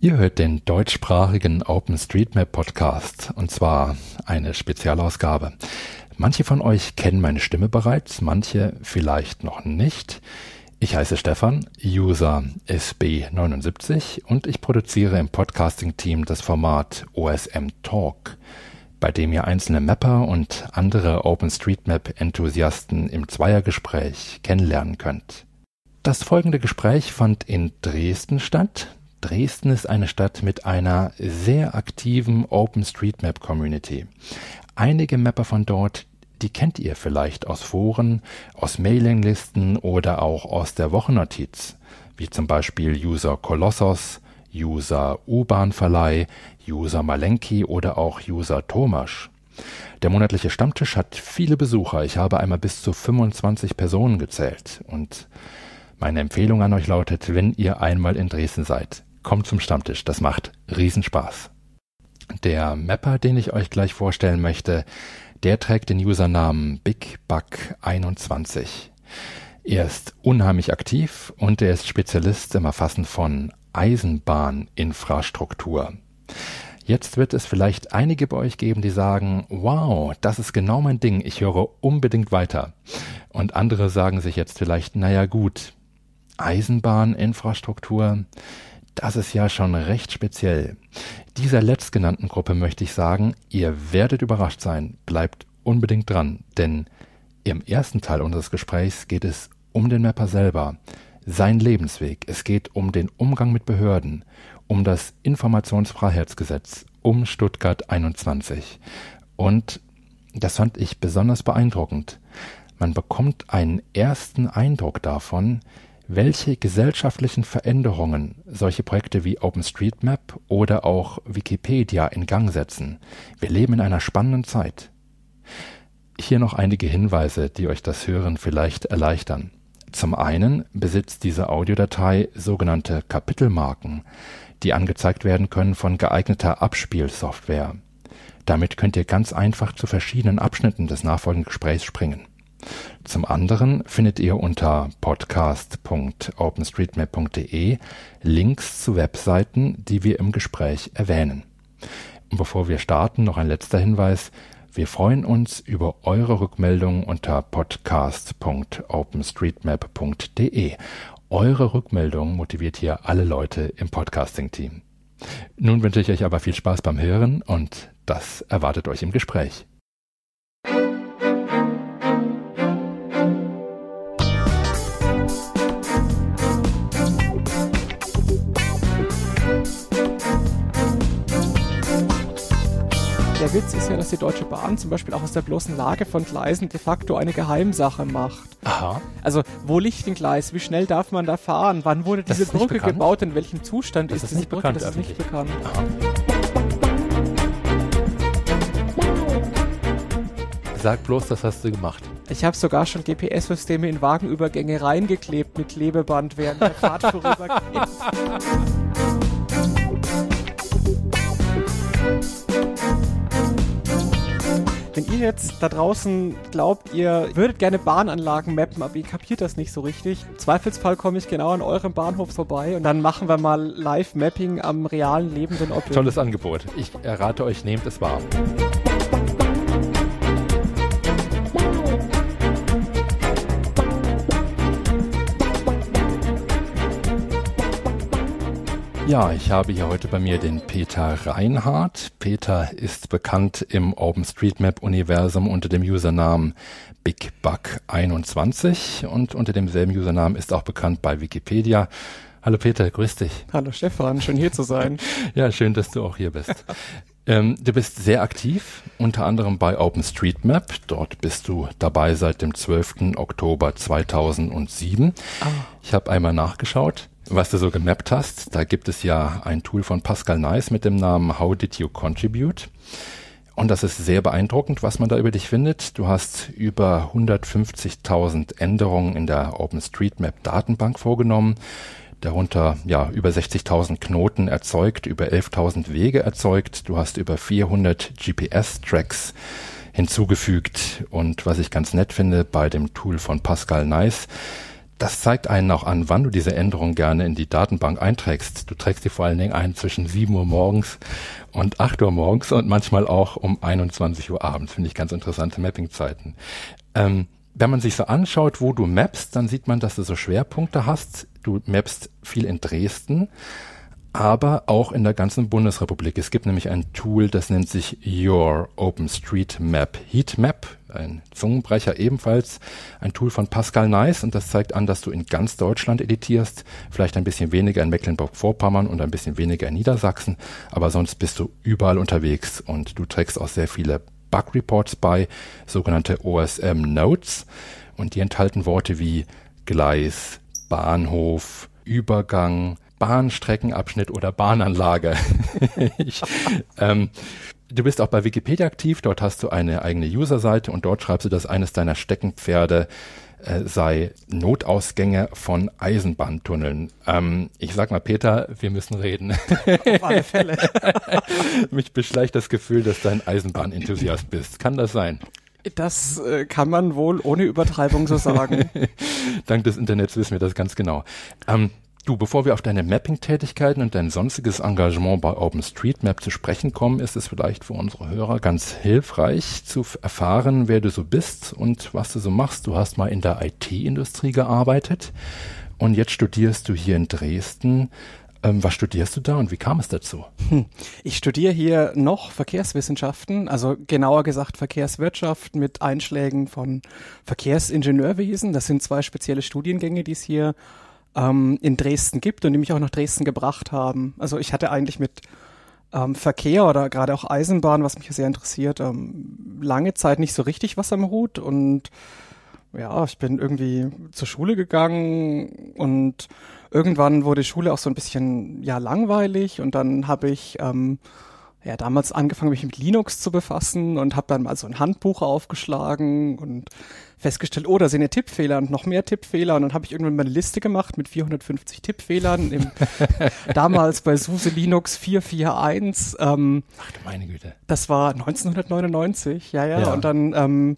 Ihr hört den deutschsprachigen OpenStreetMap Podcast und zwar eine Spezialausgabe. Manche von euch kennen meine Stimme bereits, manche vielleicht noch nicht. Ich heiße Stefan, User SB79 und ich produziere im Podcasting-Team das Format OSM Talk, bei dem ihr einzelne Mapper und andere OpenStreetMap-Enthusiasten im Zweiergespräch kennenlernen könnt. Das folgende Gespräch fand in Dresden statt. Dresden ist eine Stadt mit einer sehr aktiven OpenStreetMap Community. Einige Mapper von dort, die kennt ihr vielleicht aus Foren, aus Mailinglisten oder auch aus der Wochennotiz, wie zum Beispiel User Kolossos, User U-Bahn-Verleih, User Malenki oder auch User Thomas. Der monatliche Stammtisch hat viele Besucher. Ich habe einmal bis zu 25 Personen gezählt. Und meine Empfehlung an euch lautet, wenn ihr einmal in Dresden seid, kommt zum Stammtisch. Das macht Riesenspaß. Der Mapper, den ich euch gleich vorstellen möchte, der trägt den Usernamen BigBuck21. Er ist unheimlich aktiv und er ist Spezialist im Erfassen von Eisenbahninfrastruktur. Jetzt wird es vielleicht einige bei euch geben, die sagen, wow, das ist genau mein Ding, ich höre unbedingt weiter. Und andere sagen sich jetzt vielleicht, naja gut, Eisenbahninfrastruktur, das ist ja schon recht speziell. Dieser letztgenannten Gruppe möchte ich sagen, ihr werdet überrascht sein. Bleibt unbedingt dran, denn im ersten Teil unseres Gesprächs geht es um den Mapper selber, sein Lebensweg. Es geht um den Umgang mit Behörden, um das Informationsfreiheitsgesetz, um Stuttgart 21. Und das fand ich besonders beeindruckend. Man bekommt einen ersten Eindruck davon, welche gesellschaftlichen Veränderungen solche Projekte wie OpenStreetMap oder auch Wikipedia in Gang setzen. Wir leben in einer spannenden Zeit. Hier noch einige Hinweise, die euch das Hören vielleicht erleichtern. Zum einen besitzt diese Audiodatei sogenannte Kapitelmarken, die angezeigt werden können von geeigneter Abspielsoftware. Damit könnt ihr ganz einfach zu verschiedenen Abschnitten des nachfolgenden Gesprächs springen. Zum anderen findet ihr unter podcast.openstreetmap.de Links zu Webseiten, die wir im Gespräch erwähnen. Und bevor wir starten, noch ein letzter Hinweis. Wir freuen uns über eure Rückmeldungen unter podcast.openstreetmap.de. Eure Rückmeldung motiviert hier alle Leute im Podcasting-Team. Nun wünsche ich euch aber viel Spaß beim Hören und das erwartet euch im Gespräch. Der Witz ist ja, dass die Deutsche Bahn zum Beispiel auch aus der bloßen Lage von Gleisen de facto eine Geheimsache macht. Aha. Also, wo liegt ein Gleis? Wie schnell darf man da fahren? Wann wurde Das diese Brücke bekannt? gebaut? In welchem Zustand Das ist ist diese Brücke? das ist nicht bekannt. Sag bloß, das hast du gemacht. Ich habe sogar schon GPS-Systeme in Wagenübergänge reingeklebt mit Klebeband, während der Fahrt vorübergeht. Wenn ihr jetzt da draußen glaubt, ihr würdet gerne Bahnanlagen mappen, aber ihr kapiert das nicht so richtig, im Zweifelsfall komme ich genau an eurem Bahnhof vorbei und dann machen wir mal Live-Mapping am realen lebenden Objekt. Tolles Angebot. Ich errate euch, nehmt es wahr. Ja, ich habe hier heute bei mir den Peter Reinhardt. Peter ist bekannt im OpenStreetMap-Universum unter dem Usernamen BigBuck21 und unter demselben Usernamen ist auch bekannt bei Wikipedia. Hallo Peter, grüß dich. Hallo Stefan, schön hier zu sein. Ja, schön, dass du auch hier bist. ähm, du bist sehr aktiv, unter anderem bei OpenStreetMap. Dort bist du dabei seit dem 12. Oktober 2007. Ich habe einmal nachgeschaut, was du so gemappt hast. Da gibt es ja ein Tool von Pascal Nice mit dem Namen How Did You Contribute? Und das ist sehr beeindruckend, was man da über dich findet. Du hast über 150.000 Änderungen in der OpenStreetMap Datenbank vorgenommen darunter ja über 60.000 Knoten erzeugt, über 11.000 Wege erzeugt. Du hast über 400 GPS-Tracks hinzugefügt und was ich ganz nett finde bei dem Tool von Pascal Nice, das zeigt einen auch an, wann du diese Änderung gerne in die Datenbank einträgst. Du trägst die vor allen Dingen ein zwischen 7 Uhr morgens und 8 Uhr morgens und manchmal auch um 21 Uhr abends. Finde ich ganz interessante Mappingzeiten. Ähm, wenn man sich so anschaut, wo du mappst, dann sieht man, dass du so Schwerpunkte hast. Du mappst viel in Dresden, aber auch in der ganzen Bundesrepublik. Es gibt nämlich ein Tool, das nennt sich Your OpenStreetMap Heatmap, ein Zungenbrecher ebenfalls, ein Tool von Pascal Nice und das zeigt an, dass du in ganz Deutschland editierst, vielleicht ein bisschen weniger in Mecklenburg-Vorpommern und ein bisschen weniger in Niedersachsen, aber sonst bist du überall unterwegs und du trägst auch sehr viele Bug Reports bei, sogenannte OSM Notes und die enthalten Worte wie Gleis, Bahnhof, Übergang, Bahnstreckenabschnitt oder Bahnanlage. ich, ähm, du bist auch bei Wikipedia aktiv, dort hast du eine eigene User-Seite und dort schreibst du, dass eines deiner Steckenpferde äh, sei Notausgänge von Eisenbahntunneln. Ähm, ich sag mal, Peter, wir müssen reden. Auf alle Fälle. Mich beschleicht das Gefühl, dass du ein Eisenbahnenthusiast bist. Kann das sein? Das äh, kann man wohl ohne Übertreibung so sagen. Dank des Internets wissen wir das ganz genau. Ähm, Du, bevor wir auf deine Mapping-Tätigkeiten und dein sonstiges Engagement bei OpenStreetMap zu sprechen kommen, ist es vielleicht für unsere Hörer ganz hilfreich zu erfahren, wer du so bist und was du so machst. Du hast mal in der IT-Industrie gearbeitet und jetzt studierst du hier in Dresden. Ähm, was studierst du da und wie kam es dazu? Hm. Ich studiere hier noch Verkehrswissenschaften, also genauer gesagt Verkehrswirtschaft mit Einschlägen von Verkehrsingenieurwesen. Das sind zwei spezielle Studiengänge, die es hier ähm, in Dresden gibt und die mich auch nach Dresden gebracht haben. Also ich hatte eigentlich mit ähm, Verkehr oder gerade auch Eisenbahn, was mich sehr interessiert, ähm, lange Zeit nicht so richtig was am Hut und ja, ich bin irgendwie zur Schule gegangen und irgendwann wurde Schule auch so ein bisschen ja langweilig und dann habe ich ähm, ja damals angefangen, mich mit Linux zu befassen und habe dann mal so ein Handbuch aufgeschlagen und festgestellt, oh, da sind ja Tippfehler und noch mehr Tippfehler. Und dann habe ich irgendwann mal eine Liste gemacht mit 450 Tippfehlern. Im, damals bei SUSE Linux 441. Ähm, Ach du meine Güte. Das war 1999, ja, ja. ja. Und dann ähm,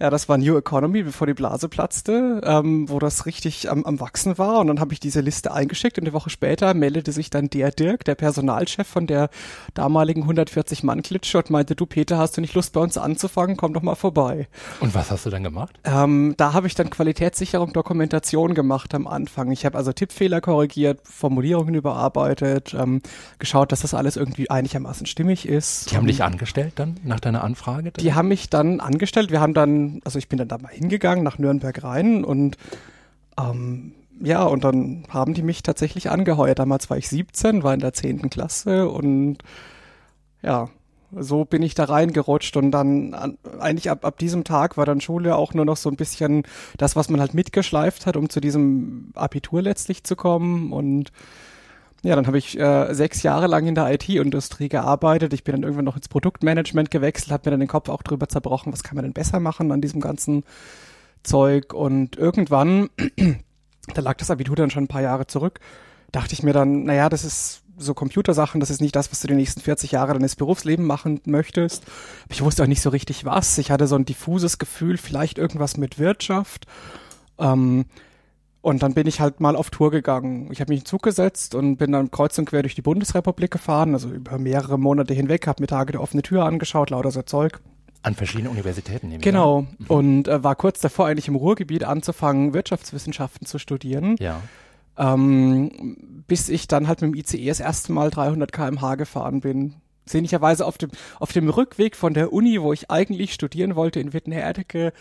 ja, das war New Economy, bevor die Blase platzte, ähm, wo das richtig am, am Wachsen war. Und dann habe ich diese Liste eingeschickt und eine Woche später meldete sich dann der Dirk, der Personalchef von der damaligen 140-Mann-Klitsche und meinte, du Peter, hast du nicht Lust bei uns anzufangen? Komm doch mal vorbei. Und was hast du dann gemacht? Ähm, da habe ich dann Qualitätssicherung, Dokumentation gemacht am Anfang. Ich habe also Tippfehler korrigiert, Formulierungen überarbeitet, ähm, geschaut, dass das alles irgendwie einigermaßen stimmig ist. Die haben dich angestellt dann nach deiner Anfrage? Die haben mich dann angestellt. Wir haben dann also ich bin dann da mal hingegangen nach Nürnberg rein und ähm, ja, und dann haben die mich tatsächlich angeheuert. Damals war ich 17, war in der 10. Klasse und ja, so bin ich da reingerutscht und dann an, eigentlich ab, ab diesem Tag war dann Schule auch nur noch so ein bisschen das, was man halt mitgeschleift hat, um zu diesem Abitur letztlich zu kommen und ja, dann habe ich äh, sechs Jahre lang in der IT-Industrie gearbeitet. Ich bin dann irgendwann noch ins Produktmanagement gewechselt, habe mir dann den Kopf auch drüber zerbrochen, was kann man denn besser machen an diesem ganzen Zeug. Und irgendwann, da lag das Abitur dann schon ein paar Jahre zurück, dachte ich mir dann, naja, das ist so Computersachen, das ist nicht das, was du die nächsten 40 Jahre deines Berufsleben machen möchtest. Ich wusste auch nicht so richtig was. Ich hatte so ein diffuses Gefühl, vielleicht irgendwas mit Wirtschaft. Ähm, und dann bin ich halt mal auf Tour gegangen. Ich habe mich in den Zug gesetzt und bin dann kreuz und quer durch die Bundesrepublik gefahren, also über mehrere Monate hinweg, habe mir Tage der offene Tür angeschaut, lauter so Zeug. An verschiedenen Universitäten nehme Genau. Mhm. Und äh, war kurz davor, eigentlich im Ruhrgebiet anzufangen, Wirtschaftswissenschaften zu studieren. Ja. Ähm, bis ich dann halt mit dem ICE das erste Mal 300 kmh gefahren bin. Sinnigerweise auf dem, auf dem Rückweg von der Uni, wo ich eigentlich studieren wollte, in Wittenherdecke,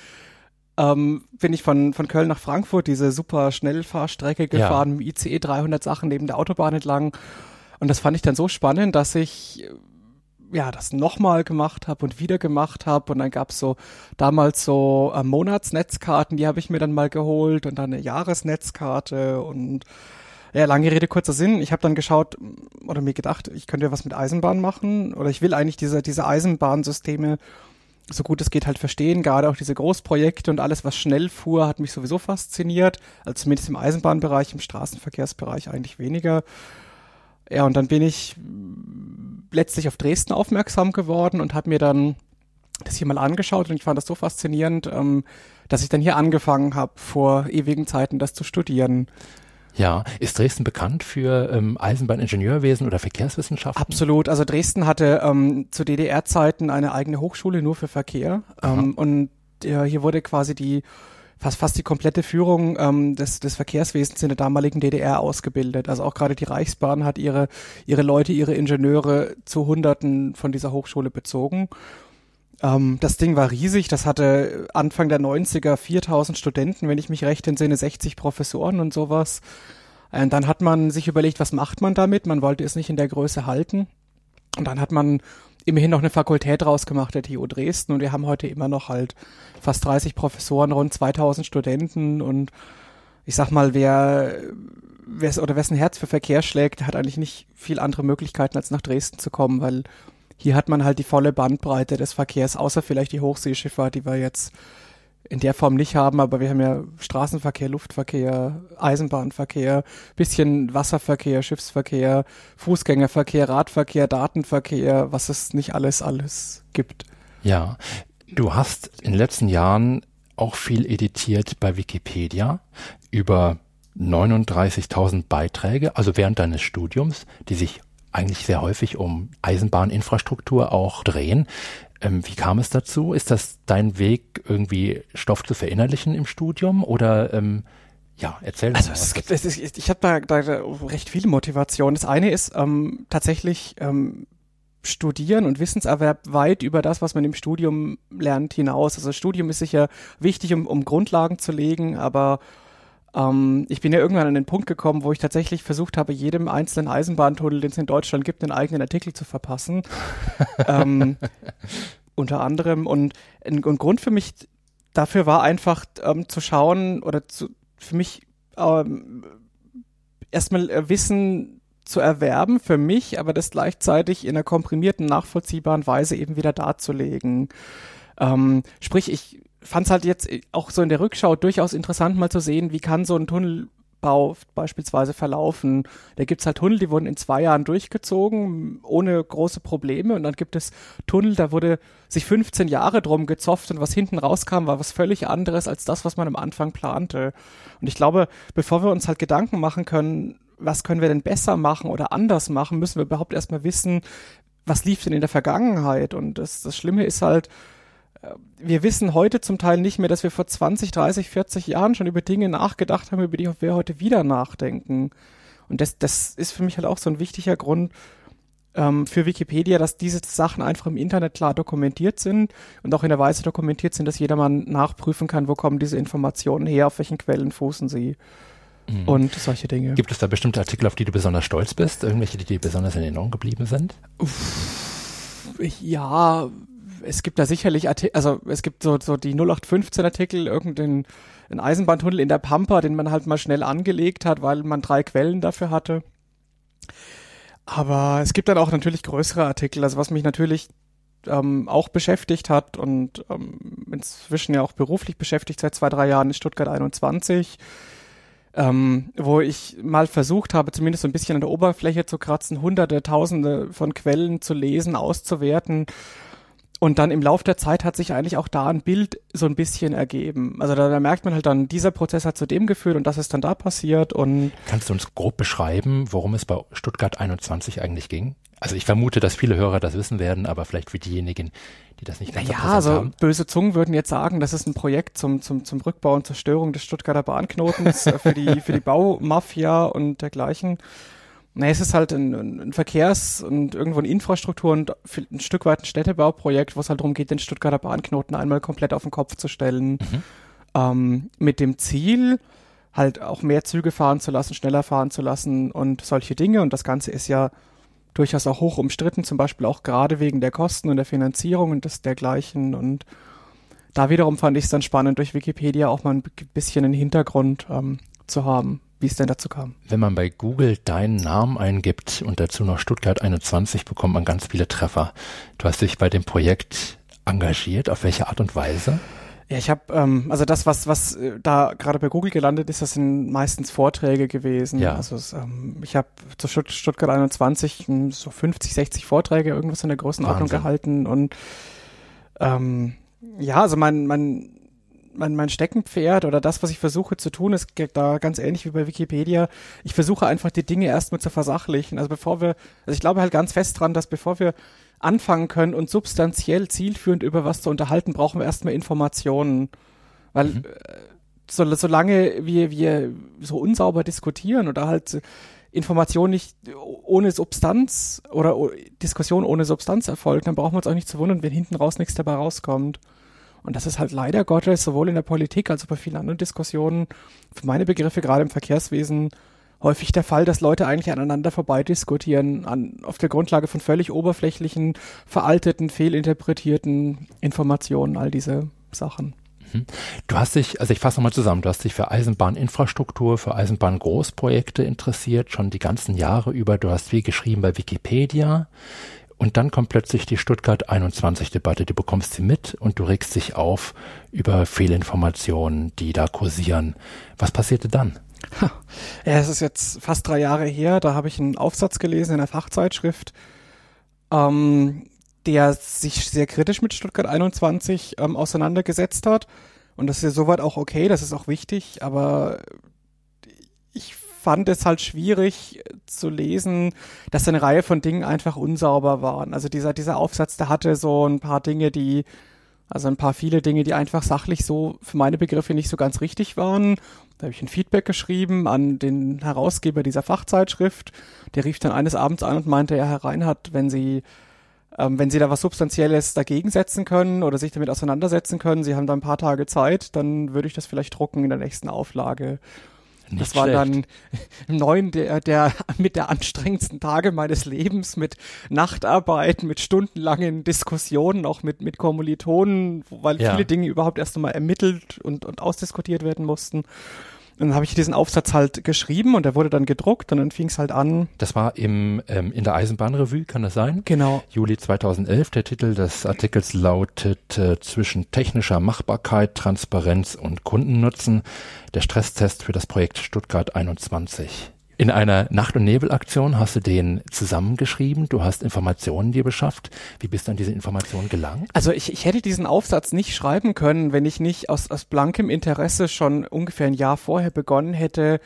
ähm, bin ich von, von Köln nach Frankfurt diese super Schnellfahrstrecke gefahren, ja. mit ICE 300 Sachen neben der Autobahn entlang. Und das fand ich dann so spannend, dass ich ja das nochmal gemacht habe und wieder gemacht habe. Und dann gab's so damals so äh, Monatsnetzkarten, die habe ich mir dann mal geholt und dann eine Jahresnetzkarte und ja, lange Rede, kurzer Sinn. Ich habe dann geschaut oder mir gedacht, ich könnte ja was mit Eisenbahn machen oder ich will eigentlich diese, diese Eisenbahnsysteme so gut es geht halt verstehen. Gerade auch diese Großprojekte und alles, was schnell fuhr, hat mich sowieso fasziniert. Also zumindest im Eisenbahnbereich, im Straßenverkehrsbereich eigentlich weniger. Ja, und dann bin ich letztlich auf Dresden aufmerksam geworden und habe mir dann das hier mal angeschaut und ich fand das so faszinierend, ähm, dass ich dann hier angefangen habe, vor ewigen Zeiten das zu studieren. Ja, ist Dresden bekannt für ähm, Eisenbahningenieurwesen oder Verkehrswissenschaften? Absolut. Also Dresden hatte ähm, zu DDR-Zeiten eine eigene Hochschule nur für Verkehr ähm, und äh, hier wurde quasi die fast fast die komplette Führung ähm, des, des Verkehrswesens in der damaligen DDR ausgebildet. Also auch gerade die Reichsbahn hat ihre ihre Leute, ihre Ingenieure zu Hunderten von dieser Hochschule bezogen. Ähm, das Ding war riesig. Das hatte Anfang der 90er 4000 Studenten, wenn ich mich recht entsinne, 60 Professoren und sowas. Und dann hat man sich überlegt, was macht man damit? Man wollte es nicht in der Größe halten. Und dann hat man immerhin noch eine Fakultät rausgemacht, der TU Dresden. Und wir haben heute immer noch halt fast 30 Professoren, rund 2000 Studenten. Und ich sag mal, wer, wer oder wessen Herz für Verkehr schlägt, hat eigentlich nicht viel andere Möglichkeiten, als nach Dresden zu kommen, weil hier hat man halt die volle Bandbreite des Verkehrs, außer vielleicht die Hochseeschifffahrt, die wir jetzt in der Form nicht haben, aber wir haben ja Straßenverkehr, Luftverkehr, Eisenbahnverkehr, bisschen Wasserverkehr, Schiffsverkehr, Fußgängerverkehr, Radverkehr, Datenverkehr, was es nicht alles alles gibt. Ja, du hast in den letzten Jahren auch viel editiert bei Wikipedia über 39.000 Beiträge, also während deines Studiums, die sich eigentlich sehr häufig um Eisenbahninfrastruktur auch drehen. Ähm, wie kam es dazu? Ist das dein Weg, irgendwie Stoff zu verinnerlichen im Studium oder ähm, ja, erzähl also es gibt, es ist, ich habe da, da recht viele Motivationen. Das eine ist ähm, tatsächlich ähm, Studieren und Wissenserwerb weit über das, was man im Studium lernt, hinaus. Also Studium ist sicher wichtig, um, um Grundlagen zu legen, aber ähm, ich bin ja irgendwann an den Punkt gekommen, wo ich tatsächlich versucht habe, jedem einzelnen Eisenbahntunnel, den es in Deutschland gibt, einen eigenen Artikel zu verpassen. ähm, unter anderem. Und ein, ein, Grund für mich dafür war einfach ähm, zu schauen oder zu, für mich ähm, erstmal äh, Wissen zu erwerben für mich, aber das gleichzeitig in einer komprimierten, nachvollziehbaren Weise eben wieder darzulegen. Ähm, sprich, ich fand es halt jetzt auch so in der Rückschau durchaus interessant, mal zu sehen, wie kann so ein Tunnelbau beispielsweise verlaufen. Da gibt's halt Tunnel, die wurden in zwei Jahren durchgezogen, ohne große Probleme. Und dann gibt es Tunnel, da wurde sich 15 Jahre drum gezofft und was hinten rauskam, war was völlig anderes als das, was man am Anfang plante. Und ich glaube, bevor wir uns halt Gedanken machen können, was können wir denn besser machen oder anders machen, müssen wir überhaupt erstmal wissen, was lief denn in der Vergangenheit. Und das, das Schlimme ist halt, wir wissen heute zum Teil nicht mehr, dass wir vor 20, 30, 40 Jahren schon über Dinge nachgedacht haben, über die wir heute wieder nachdenken. Und das, das ist für mich halt auch so ein wichtiger Grund ähm, für Wikipedia, dass diese Sachen einfach im Internet klar dokumentiert sind und auch in der Weise dokumentiert sind, dass jedermann nachprüfen kann, wo kommen diese Informationen her, auf welchen Quellen fußen sie. Mhm. Und solche Dinge. Gibt es da bestimmte Artikel, auf die du besonders stolz bist? Irgendwelche, die dir besonders in Erinnerung geblieben sind? Ja, es gibt da sicherlich Artikel, also es gibt so, so die 0815 Artikel, irgendeinen ein Eisenbahntunnel in der Pampa, den man halt mal schnell angelegt hat, weil man drei Quellen dafür hatte. Aber es gibt dann auch natürlich größere Artikel, also was mich natürlich ähm, auch beschäftigt hat und ähm, inzwischen ja auch beruflich beschäftigt seit zwei, drei Jahren ist Stuttgart 21, ähm, wo ich mal versucht habe, zumindest so ein bisschen an der Oberfläche zu kratzen, hunderte, tausende von Quellen zu lesen, auszuwerten und dann im Laufe der Zeit hat sich eigentlich auch da ein Bild so ein bisschen ergeben. Also da, da, merkt man halt dann, dieser Prozess hat zu dem geführt und das ist dann da passiert und. Kannst du uns grob beschreiben, worum es bei Stuttgart 21 eigentlich ging? Also ich vermute, dass viele Hörer das wissen werden, aber vielleicht für diejenigen, die das nicht ganz Ja, also haben. böse Zungen würden jetzt sagen, das ist ein Projekt zum, zum, zum Rückbau und Zerstörung des Stuttgarter Bahnknotens äh, für die, für die Baumafia und dergleichen. Nee, es ist halt ein, ein Verkehrs- und irgendwo eine Infrastruktur und ein Stück weit ein Städtebauprojekt, wo es halt darum geht, den Stuttgarter Bahnknoten einmal komplett auf den Kopf zu stellen. Mhm. Ähm, mit dem Ziel, halt auch mehr Züge fahren zu lassen, schneller fahren zu lassen und solche Dinge. Und das Ganze ist ja durchaus auch hoch umstritten, zum Beispiel auch gerade wegen der Kosten und der Finanzierung und des dergleichen. Und da wiederum fand ich es dann spannend, durch Wikipedia auch mal ein bisschen einen Hintergrund ähm, zu haben wie es denn dazu kam. Wenn man bei Google deinen Namen eingibt und dazu noch Stuttgart 21, bekommt man ganz viele Treffer. Du hast dich bei dem Projekt engagiert. Auf welche Art und Weise? Ja, ich habe, ähm, also das, was, was äh, da gerade bei Google gelandet ist, das sind meistens Vorträge gewesen. Ja. Also ähm, ich habe zu Stutt Stuttgart 21 so 50, 60 Vorträge irgendwas in der Größenordnung Wahnsinn. gehalten und Ähm, ja, also mein, mein, mein, mein Steckenpferd oder das, was ich versuche zu tun, ist da ganz ähnlich wie bei Wikipedia. Ich versuche einfach die Dinge erstmal zu versachlichen. Also bevor wir, also ich glaube halt ganz fest dran, dass bevor wir anfangen können und substanziell zielführend über was zu unterhalten, brauchen wir erstmal Informationen. Weil mhm. Äh, so, solange wir, wir so unsauber diskutieren oder halt Information nicht ohne Substanz oder Diskussion ohne Substanz erfolgt, dann brauchen wir uns auch nicht zu wundern, wenn hinten raus nichts dabei rauskommt. Und das ist halt leider Gottes sowohl in der Politik als auch bei vielen anderen Diskussionen, für meine Begriffe gerade im Verkehrswesen, häufig der Fall, dass Leute eigentlich aneinander vorbei diskutieren, an, auf der Grundlage von völlig oberflächlichen, veralteten, fehlinterpretierten Informationen, all diese Sachen. Mhm. Du hast dich, also ich fasse nochmal zusammen, du hast dich für Eisenbahninfrastruktur, für Eisenbahngroßprojekte interessiert, schon die ganzen Jahre über. Du hast viel geschrieben bei Wikipedia. Und dann kommt plötzlich die Stuttgart 21 Debatte. Du bekommst sie mit und du regst dich auf über Fehlinformationen, die da kursieren. Was passierte dann? Ja, es ist jetzt fast drei Jahre her. Da habe ich einen Aufsatz gelesen in der Fachzeitschrift, ähm, der sich sehr kritisch mit Stuttgart 21 ähm, auseinandergesetzt hat. Und das ist ja soweit auch okay, das ist auch wichtig, aber ich fand es halt schwierig zu lesen, dass eine Reihe von Dingen einfach unsauber waren. Also dieser, dieser Aufsatz, der hatte so ein paar Dinge, die, also ein paar viele Dinge, die einfach sachlich so für meine Begriffe nicht so ganz richtig waren. Da habe ich ein Feedback geschrieben an den Herausgeber dieser Fachzeitschrift. Der rief dann eines Abends an und meinte, ja, Herr Reinhardt, wenn Sie ähm, wenn Sie da was Substanzielles dagegen setzen können oder sich damit auseinandersetzen können, Sie haben da ein paar Tage Zeit, dann würde ich das vielleicht drucken in der nächsten Auflage. Nicht das war dann neun der, der mit der anstrengendsten Tage meines Lebens, mit Nachtarbeit, mit stundenlangen Diskussionen, auch mit, mit Kommilitonen, weil ja. viele Dinge überhaupt erst einmal ermittelt und, und ausdiskutiert werden mussten dann habe ich diesen Aufsatz halt geschrieben und der wurde dann gedruckt und dann fing es halt an. Das war im ähm, in der Eisenbahnrevue, kann das sein? Genau. Juli 2011. Der Titel des Artikels lautet äh, zwischen technischer Machbarkeit, Transparenz und Kundennutzen. Der Stresstest für das Projekt Stuttgart 21. In einer Nacht- und Nebelaktion hast du den zusammengeschrieben, du hast Informationen dir beschafft. Wie bist du an diese Informationen gelangt? Also ich, ich hätte diesen Aufsatz nicht schreiben können, wenn ich nicht aus, aus blankem Interesse schon ungefähr ein Jahr vorher begonnen hätte,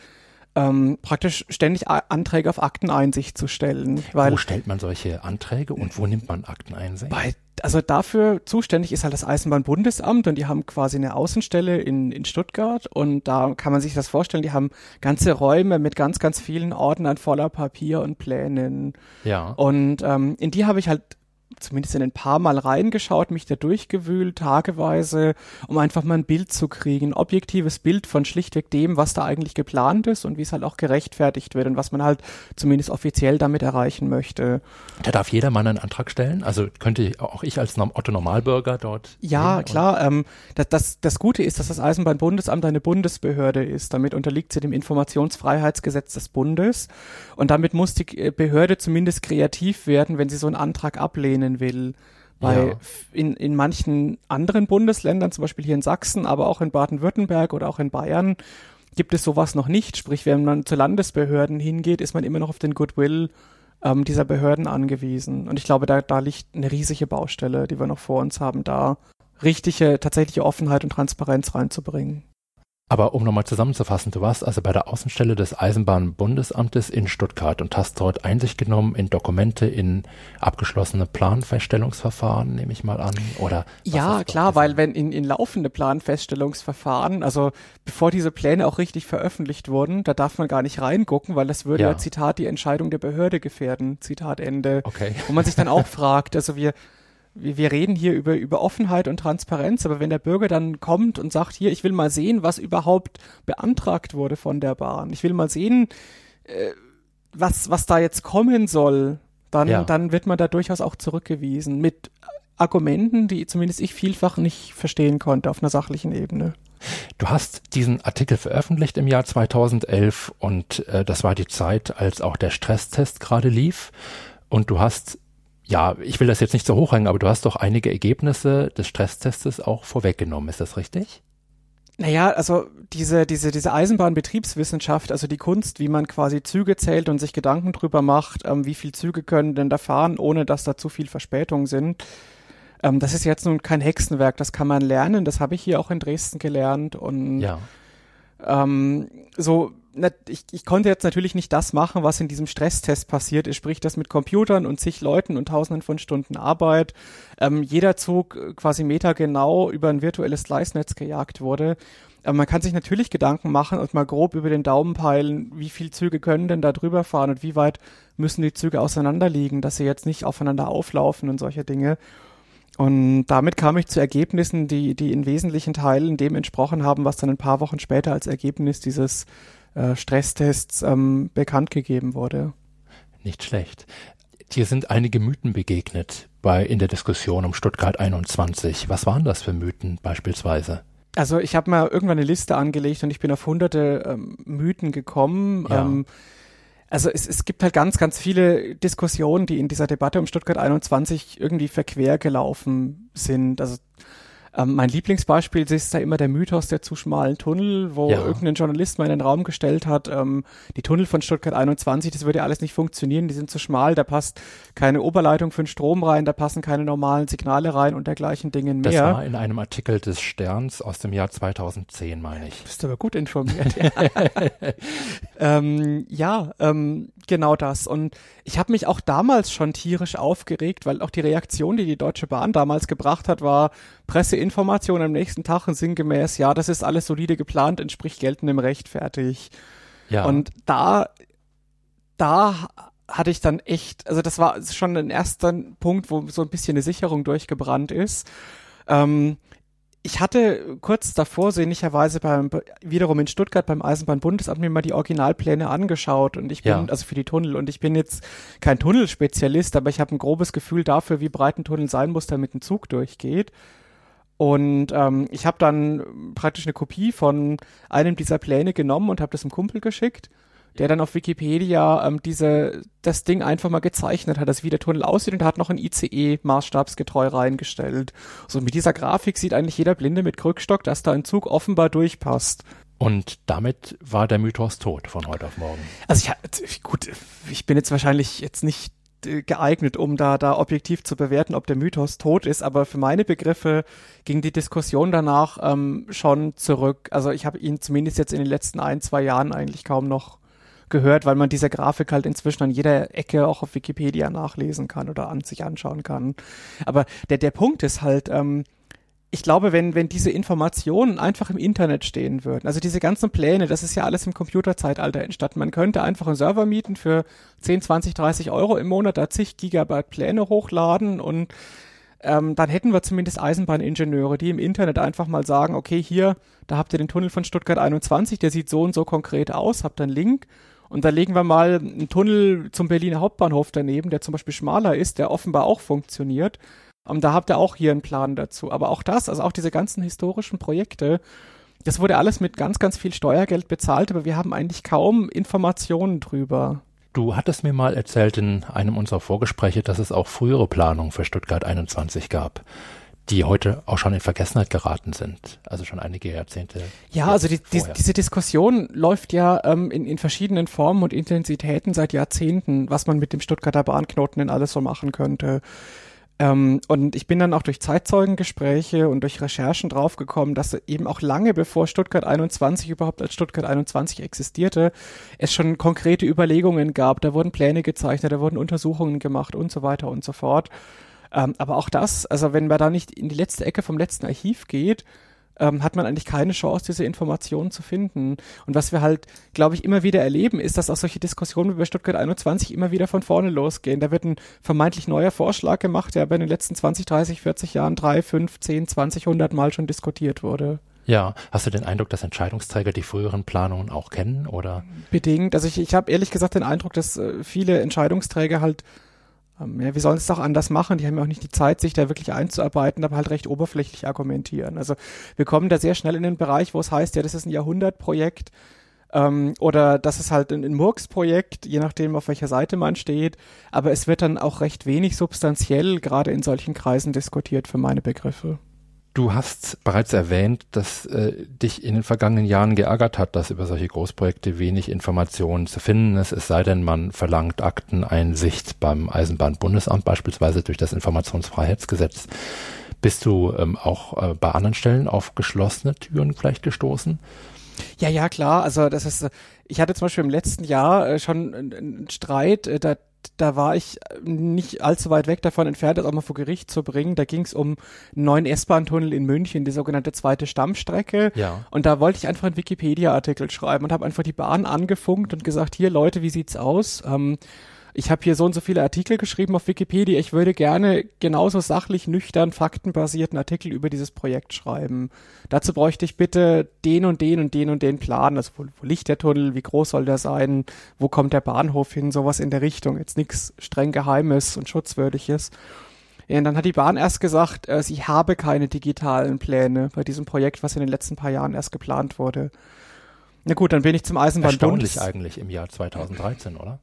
ähm, praktisch ständig Anträge auf Akteneinsicht zu stellen. Weil wo stellt man solche Anträge und wo nimmt man Akteneinsicht? Bei, also dafür zuständig ist halt das Eisenbahnbundesamt und die haben quasi eine Außenstelle in, in Stuttgart und da kann man sich das vorstellen, die haben ganze Räume mit ganz, ganz vielen Ordnern voller Papier und Plänen. Ja. Und ähm, in die habe ich halt zumindest in ein paar Mal reingeschaut, mich da durchgewühlt, tageweise, um einfach mal ein Bild zu kriegen, ein objektives Bild von schlichtweg dem, was da eigentlich geplant ist und wie es halt auch gerechtfertigt wird und was man halt zumindest offiziell damit erreichen möchte. Da darf jeder Mann einen Antrag stellen? Also könnte auch ich als Otto Normalbürger dort? Ja, klar. Ähm, das, das, das Gute ist, dass das Eisenbahnbundesamt eine Bundesbehörde ist. Damit unterliegt sie dem Informationsfreiheitsgesetz des Bundes und damit muss die Behörde zumindest kreativ werden, wenn sie so einen Antrag ablehnen sein will. Weil ja. in, in manchen anderen Bundesländern, zum Beispiel hier in Sachsen, aber auch in Baden-Württemberg oder auch in Bayern, gibt es sowas noch nicht. Sprich, wenn man zu Landesbehörden hingeht, ist man immer noch auf den Goodwill ähm, dieser Behörden angewiesen. Und ich glaube, da, da liegt eine riesige Baustelle, die wir noch vor uns haben, da richtige, tatsächliche Offenheit und Transparenz reinzubringen. Aber um nochmal zusammenzufassen, du warst also bei der Außenstelle des Eisenbahnbundesamtes in Stuttgart und hast dort Einsicht genommen in Dokumente, in abgeschlossene Planfeststellungsverfahren, nehme ich mal an, oder? Ja, klar, weil wenn in, in laufende Planfeststellungsverfahren, also bevor diese Pläne auch richtig veröffentlicht wurden, da darf man gar nicht reingucken, weil das würde ja, ja Zitat, die Entscheidung der Behörde gefährden, Zitat Ende. Okay. Wo man sich dann auch fragt, also wir, wir reden hier über, über Offenheit und Transparenz, aber wenn der Bürger dann kommt und sagt, hier, ich will mal sehen, was überhaupt beantragt wurde von der Bahn, ich will mal sehen, äh, was, was da jetzt kommen soll, dann, ja. dann wird man da durchaus auch zurückgewiesen mit Argumenten, die zumindest ich vielfach nicht verstehen konnte auf einer sachlichen Ebene. Du hast diesen Artikel veröffentlicht im Jahr 2011 und äh, das war die Zeit, als auch der Stresstest gerade lief. Und du hast ja, ich will das jetzt nicht so hochhängen, aber du hast doch einige Ergebnisse des Stresstests auch vorweggenommen, ist das richtig? Naja, also diese, diese, diese Eisenbahnbetriebswissenschaft, also die Kunst, wie man quasi Züge zählt und sich Gedanken drüber macht, ähm, wie viel Züge können denn da fahren, ohne dass da zu viel Verspätung sind, Ähm, das ist jetzt nun kein Hexenwerk, das kann man lernen, das habe ich hier auch in Dresden gelernt und ja. ähm, so ich, ich konnte jetzt natürlich nicht das machen, was in diesem Stresstest passiert ist, sprich das mit Computern und zig Leuten und tausenden von Stunden Arbeit. Ähm, jeder Zug äh, quasi metergenau über ein virtuelles Slice-Netz gejagt wurde. Aber man kann sich natürlich Gedanken machen und mal grob über den Daumen peilen, wie viel Züge können denn da drüber fahren und wie weit müssen die Züge auseinanderliegen, dass sie jetzt nicht aufeinander auflaufen und solche Dinge. Und damit kam ich zu Ergebnissen, die, die in wesentlichen Teilen dem entsprochen haben, was dann ein paar Wochen später als Ergebnis dieses äh, Stresstests ähm, bekannt gegeben wurde. Nicht schlecht. Dir sind einige Mythen begegnet bei in der Diskussion um Stuttgart 21. Was waren das für Mythen beispielsweise? Also ich habe mal irgendwann eine Liste angelegt und ich bin auf hunderte ähm, Mythen gekommen. Ja. Ähm, also es, es gibt halt ganz, ganz viele Diskussionen, die in dieser Debatte um Stuttgart 21 irgendwie verquer gelaufen sind. Also ähm, mein Lieblingsbeispiel ist da immer der Mythos der zu schmalen Tunnel, wo ja. irgendein Journalist mal in den Raum gestellt hat, ähm, die Tunnel von Stuttgart 21, das würde ja alles nicht funktionieren, die sind zu schmal, da passt keine Oberleitung für den Strom rein, da passen keine normalen Signale rein und dergleichen Dingen mehr. Das war in einem Artikel des Sterns aus dem Jahr 2010, meine ich. Du bist aber gut informiert. ähm, ja, ähm, genau das. Und ich habe mich auch damals schon tierisch aufgeregt, weil auch die Reaktion, die die Deutsche Bahn damals gebracht hat, war Presseinformation am nächsten Tag und sinngemäß, ja, das ist alles solide geplant, entspricht geltendem Recht, fertig. Ja. Und da, da hatte ich dann echt, also das war schon ein erster Punkt, wo so ein bisschen eine Sicherung durchgebrannt ist. Ähm, ich hatte kurz davor sehnlicherweise beim, wiederum in Stuttgart beim Eisenbahnbundesamt mir mal die Originalpläne angeschaut und ich bin, ja. also für die Tunnel und ich bin jetzt kein Tunnelspezialist, aber ich habe ein grobes Gefühl dafür, wie breit ein Tunnel sein muss, damit ein Zug durchgeht. Und ähm, ich habe dann praktisch eine Kopie von einem dieser Pläne genommen und habe das dem Kumpel geschickt der dann auf Wikipedia ähm, diese das Ding einfach mal gezeichnet hat, dass wie der Tunnel aussieht und hat noch ein ICE maßstabsgetreu reingestellt. So mit dieser Grafik sieht eigentlich jeder Blinde mit Krückstock, dass da ein Zug offenbar durchpasst. Und damit war der Mythos tot von heute auf morgen. Also ich, gut, ich bin jetzt wahrscheinlich jetzt nicht geeignet, um da, da objektiv zu bewerten, ob der Mythos tot ist, aber für meine Begriffe ging die Diskussion danach ähm, schon zurück. Also ich habe ihn zumindest jetzt in den letzten ein, zwei Jahren eigentlich kaum noch gehört, weil man diese Grafik halt inzwischen an jeder Ecke auch auf Wikipedia nachlesen kann oder an sich anschauen kann. Aber der, der Punkt ist halt, ähm, ich glaube, wenn, wenn diese Informationen einfach im Internet stehen würden, also diese ganzen Pläne, das ist ja alles im Computerzeitalter entstanden. Man könnte einfach einen Server mieten für 10, 20, 30 Euro im Monat, da zig Gigabyte Pläne hochladen und ähm, dann hätten wir zumindest Eisenbahningenieure, die im Internet einfach mal sagen, okay, hier, da habt ihr den Tunnel von Stuttgart 21, der sieht so und so konkret aus, habt einen Link und da legen wir mal einen Tunnel zum Berliner Hauptbahnhof daneben, der zum Beispiel schmaler ist, der offenbar auch funktioniert. Und da habt ihr auch hier einen Plan dazu. Aber auch das, also auch diese ganzen historischen Projekte, das wurde alles mit ganz, ganz viel Steuergeld bezahlt, aber wir haben eigentlich kaum Informationen drüber. Du hattest mir mal erzählt in einem unserer Vorgespräche, dass es auch frühere Planungen für Stuttgart 21 gab die heute auch schon in Vergessenheit geraten sind, also schon einige Jahrzehnte. Ja, also die, die, diese Diskussion läuft ja ähm, in, in verschiedenen Formen und Intensitäten seit Jahrzehnten, was man mit dem Stuttgarter Bahnknoten denn alles so machen könnte. Ähm, und ich bin dann auch durch Zeitzeugengespräche und durch Recherchen draufgekommen, dass eben auch lange bevor Stuttgart 21 überhaupt als Stuttgart 21 existierte, es schon konkrete Überlegungen gab. Da wurden Pläne gezeichnet, da wurden Untersuchungen gemacht und so weiter und so fort. Ähm, aber auch das, also wenn man da nicht in die letzte Ecke vom letzten Archiv geht, ähm, hat man eigentlich keine Chance, diese Informationen zu finden. Und was wir halt, glaube ich, immer wieder erleben, ist, dass auch solche Diskussionen wie bei Stuttgart 21 immer wieder von vorne losgehen. Da wird ein vermeintlich neuer Vorschlag gemacht, der aber in den letzten 20, 30, 40 Jahren drei, fünf, zehn, 20, 100 Mal schon diskutiert wurde. Ja, hast du den Eindruck, dass Entscheidungsträger die früheren Planungen auch kennen oder? Bedingt. Also ich, ich habe ehrlich gesagt den Eindruck, dass äh, viele Entscheidungsträger halt ja, wir sollen es doch anders machen. Die haben ja auch nicht die Zeit, sich da wirklich einzuarbeiten, aber halt recht oberflächlich argumentieren. Also wir kommen da sehr schnell in den Bereich, wo es heißt, ja, das ist ein Jahrhundertprojekt ähm, oder das ist halt ein, ein Murks-Projekt, je nachdem, auf welcher Seite man steht. Aber es wird dann auch recht wenig substanziell gerade in solchen Kreisen diskutiert für meine Begriffe. Du hast bereits erwähnt, dass äh, dich in den vergangenen Jahren geärgert hat, dass über solche Großprojekte wenig Informationen zu finden ist, es sei denn, man verlangt Akteneinsicht beim Eisenbahnbundesamt, beispielsweise durch das Informationsfreiheitsgesetz. Bist du ähm, auch äh, bei anderen Stellen auf geschlossene Türen vielleicht gestoßen? Ja, ja, klar. Also das ist, ich hatte zum Beispiel im letzten Jahr äh, schon einen Streit, äh, da da war ich nicht allzu weit weg davon entfernt, das auch mal vor Gericht zu bringen. Da ging es um einen neuen S-Bahn-Tunnel in München, die sogenannte zweite Stammstrecke. Ja. Und da wollte ich einfach einen Wikipedia-Artikel schreiben und habe einfach die Bahn angefunkt und gesagt, hier Leute, wie sieht's aus? Ähm, ich habe hier so und so viele Artikel geschrieben auf Wikipedia, ich würde gerne genauso sachlich, nüchtern, faktenbasierten Artikel über dieses Projekt schreiben. Dazu bräuchte ich bitte den und den und den und den Plan, also wo, wo liegt der Tunnel, wie groß soll der sein, wo kommt der Bahnhof hin, sowas in der Richtung, jetzt nichts streng Geheimes und Schutzwürdiges. Ja, und dann hat die Bahn erst gesagt, äh, sie habe keine digitalen Pläne bei diesem Projekt, was in den letzten paar Jahren erst geplant wurde. Na gut, dann bin ich zum Eisenbahnbund. Erstaunlich eigentlich im Jahr 2013, oder?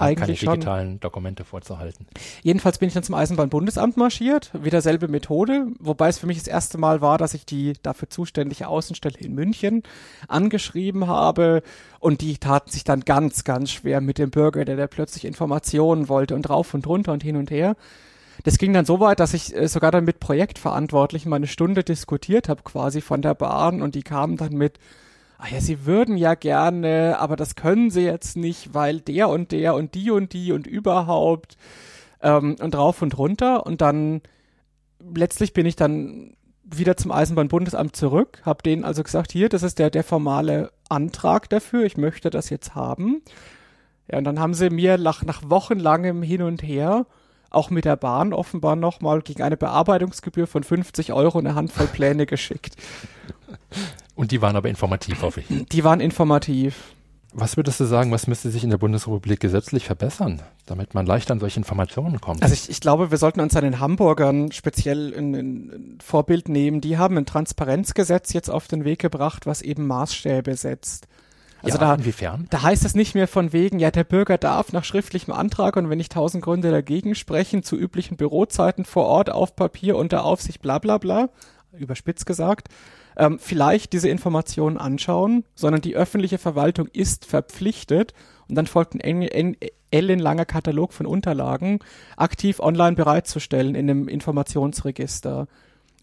Eigentlich keine digitalen schon. Dokumente vorzuhalten. Jedenfalls bin ich dann zum Eisenbahnbundesamt marschiert, wieder selbe Methode, wobei es für mich das erste Mal war, dass ich die dafür zuständige Außenstelle in München angeschrieben habe und die taten sich dann ganz, ganz schwer mit dem Bürger, der da plötzlich Informationen wollte und rauf und runter und hin und her. Das ging dann so weit, dass ich äh, sogar dann mit Projektverantwortlichen mal eine Stunde diskutiert habe, quasi von der Bahn und die kamen dann mit ah ja, sie würden ja gerne, aber das können sie jetzt nicht, weil der und der und die und die und überhaupt ähm, und drauf und runter und dann letztlich bin ich dann wieder zum Eisenbahnbundesamt zurück, habe denen also gesagt, hier, das ist der, der formale Antrag dafür, ich möchte das jetzt haben. Ja, und dann haben sie mir nach, nach wochenlangem Hin und Her auch mit der Bahn offenbar nochmal gegen eine Bearbeitungsgebühr von 50 Euro eine Handvoll Pläne geschickt. Und die waren aber informativ, hoffe ich. Die waren informativ. Was würdest du sagen, was müsste sich in der Bundesrepublik gesetzlich verbessern, damit man leichter an solche Informationen kommt? Also ich, ich glaube, wir sollten uns an den Hamburgern speziell ein, ein Vorbild nehmen. Die haben ein Transparenzgesetz jetzt auf den Weg gebracht, was eben Maßstäbe setzt. Also ja, da, inwiefern? Da heißt es nicht mehr von wegen, ja, der Bürger darf nach schriftlichem Antrag und wenn nicht tausend Gründe dagegen sprechen, zu üblichen Bürozeiten vor Ort auf Papier unter Aufsicht bla bla bla, überspitzt gesagt, ähm, vielleicht diese Informationen anschauen, sondern die öffentliche Verwaltung ist verpflichtet und dann folgt ein ellenlanger Katalog von Unterlagen, aktiv online bereitzustellen in einem Informationsregister.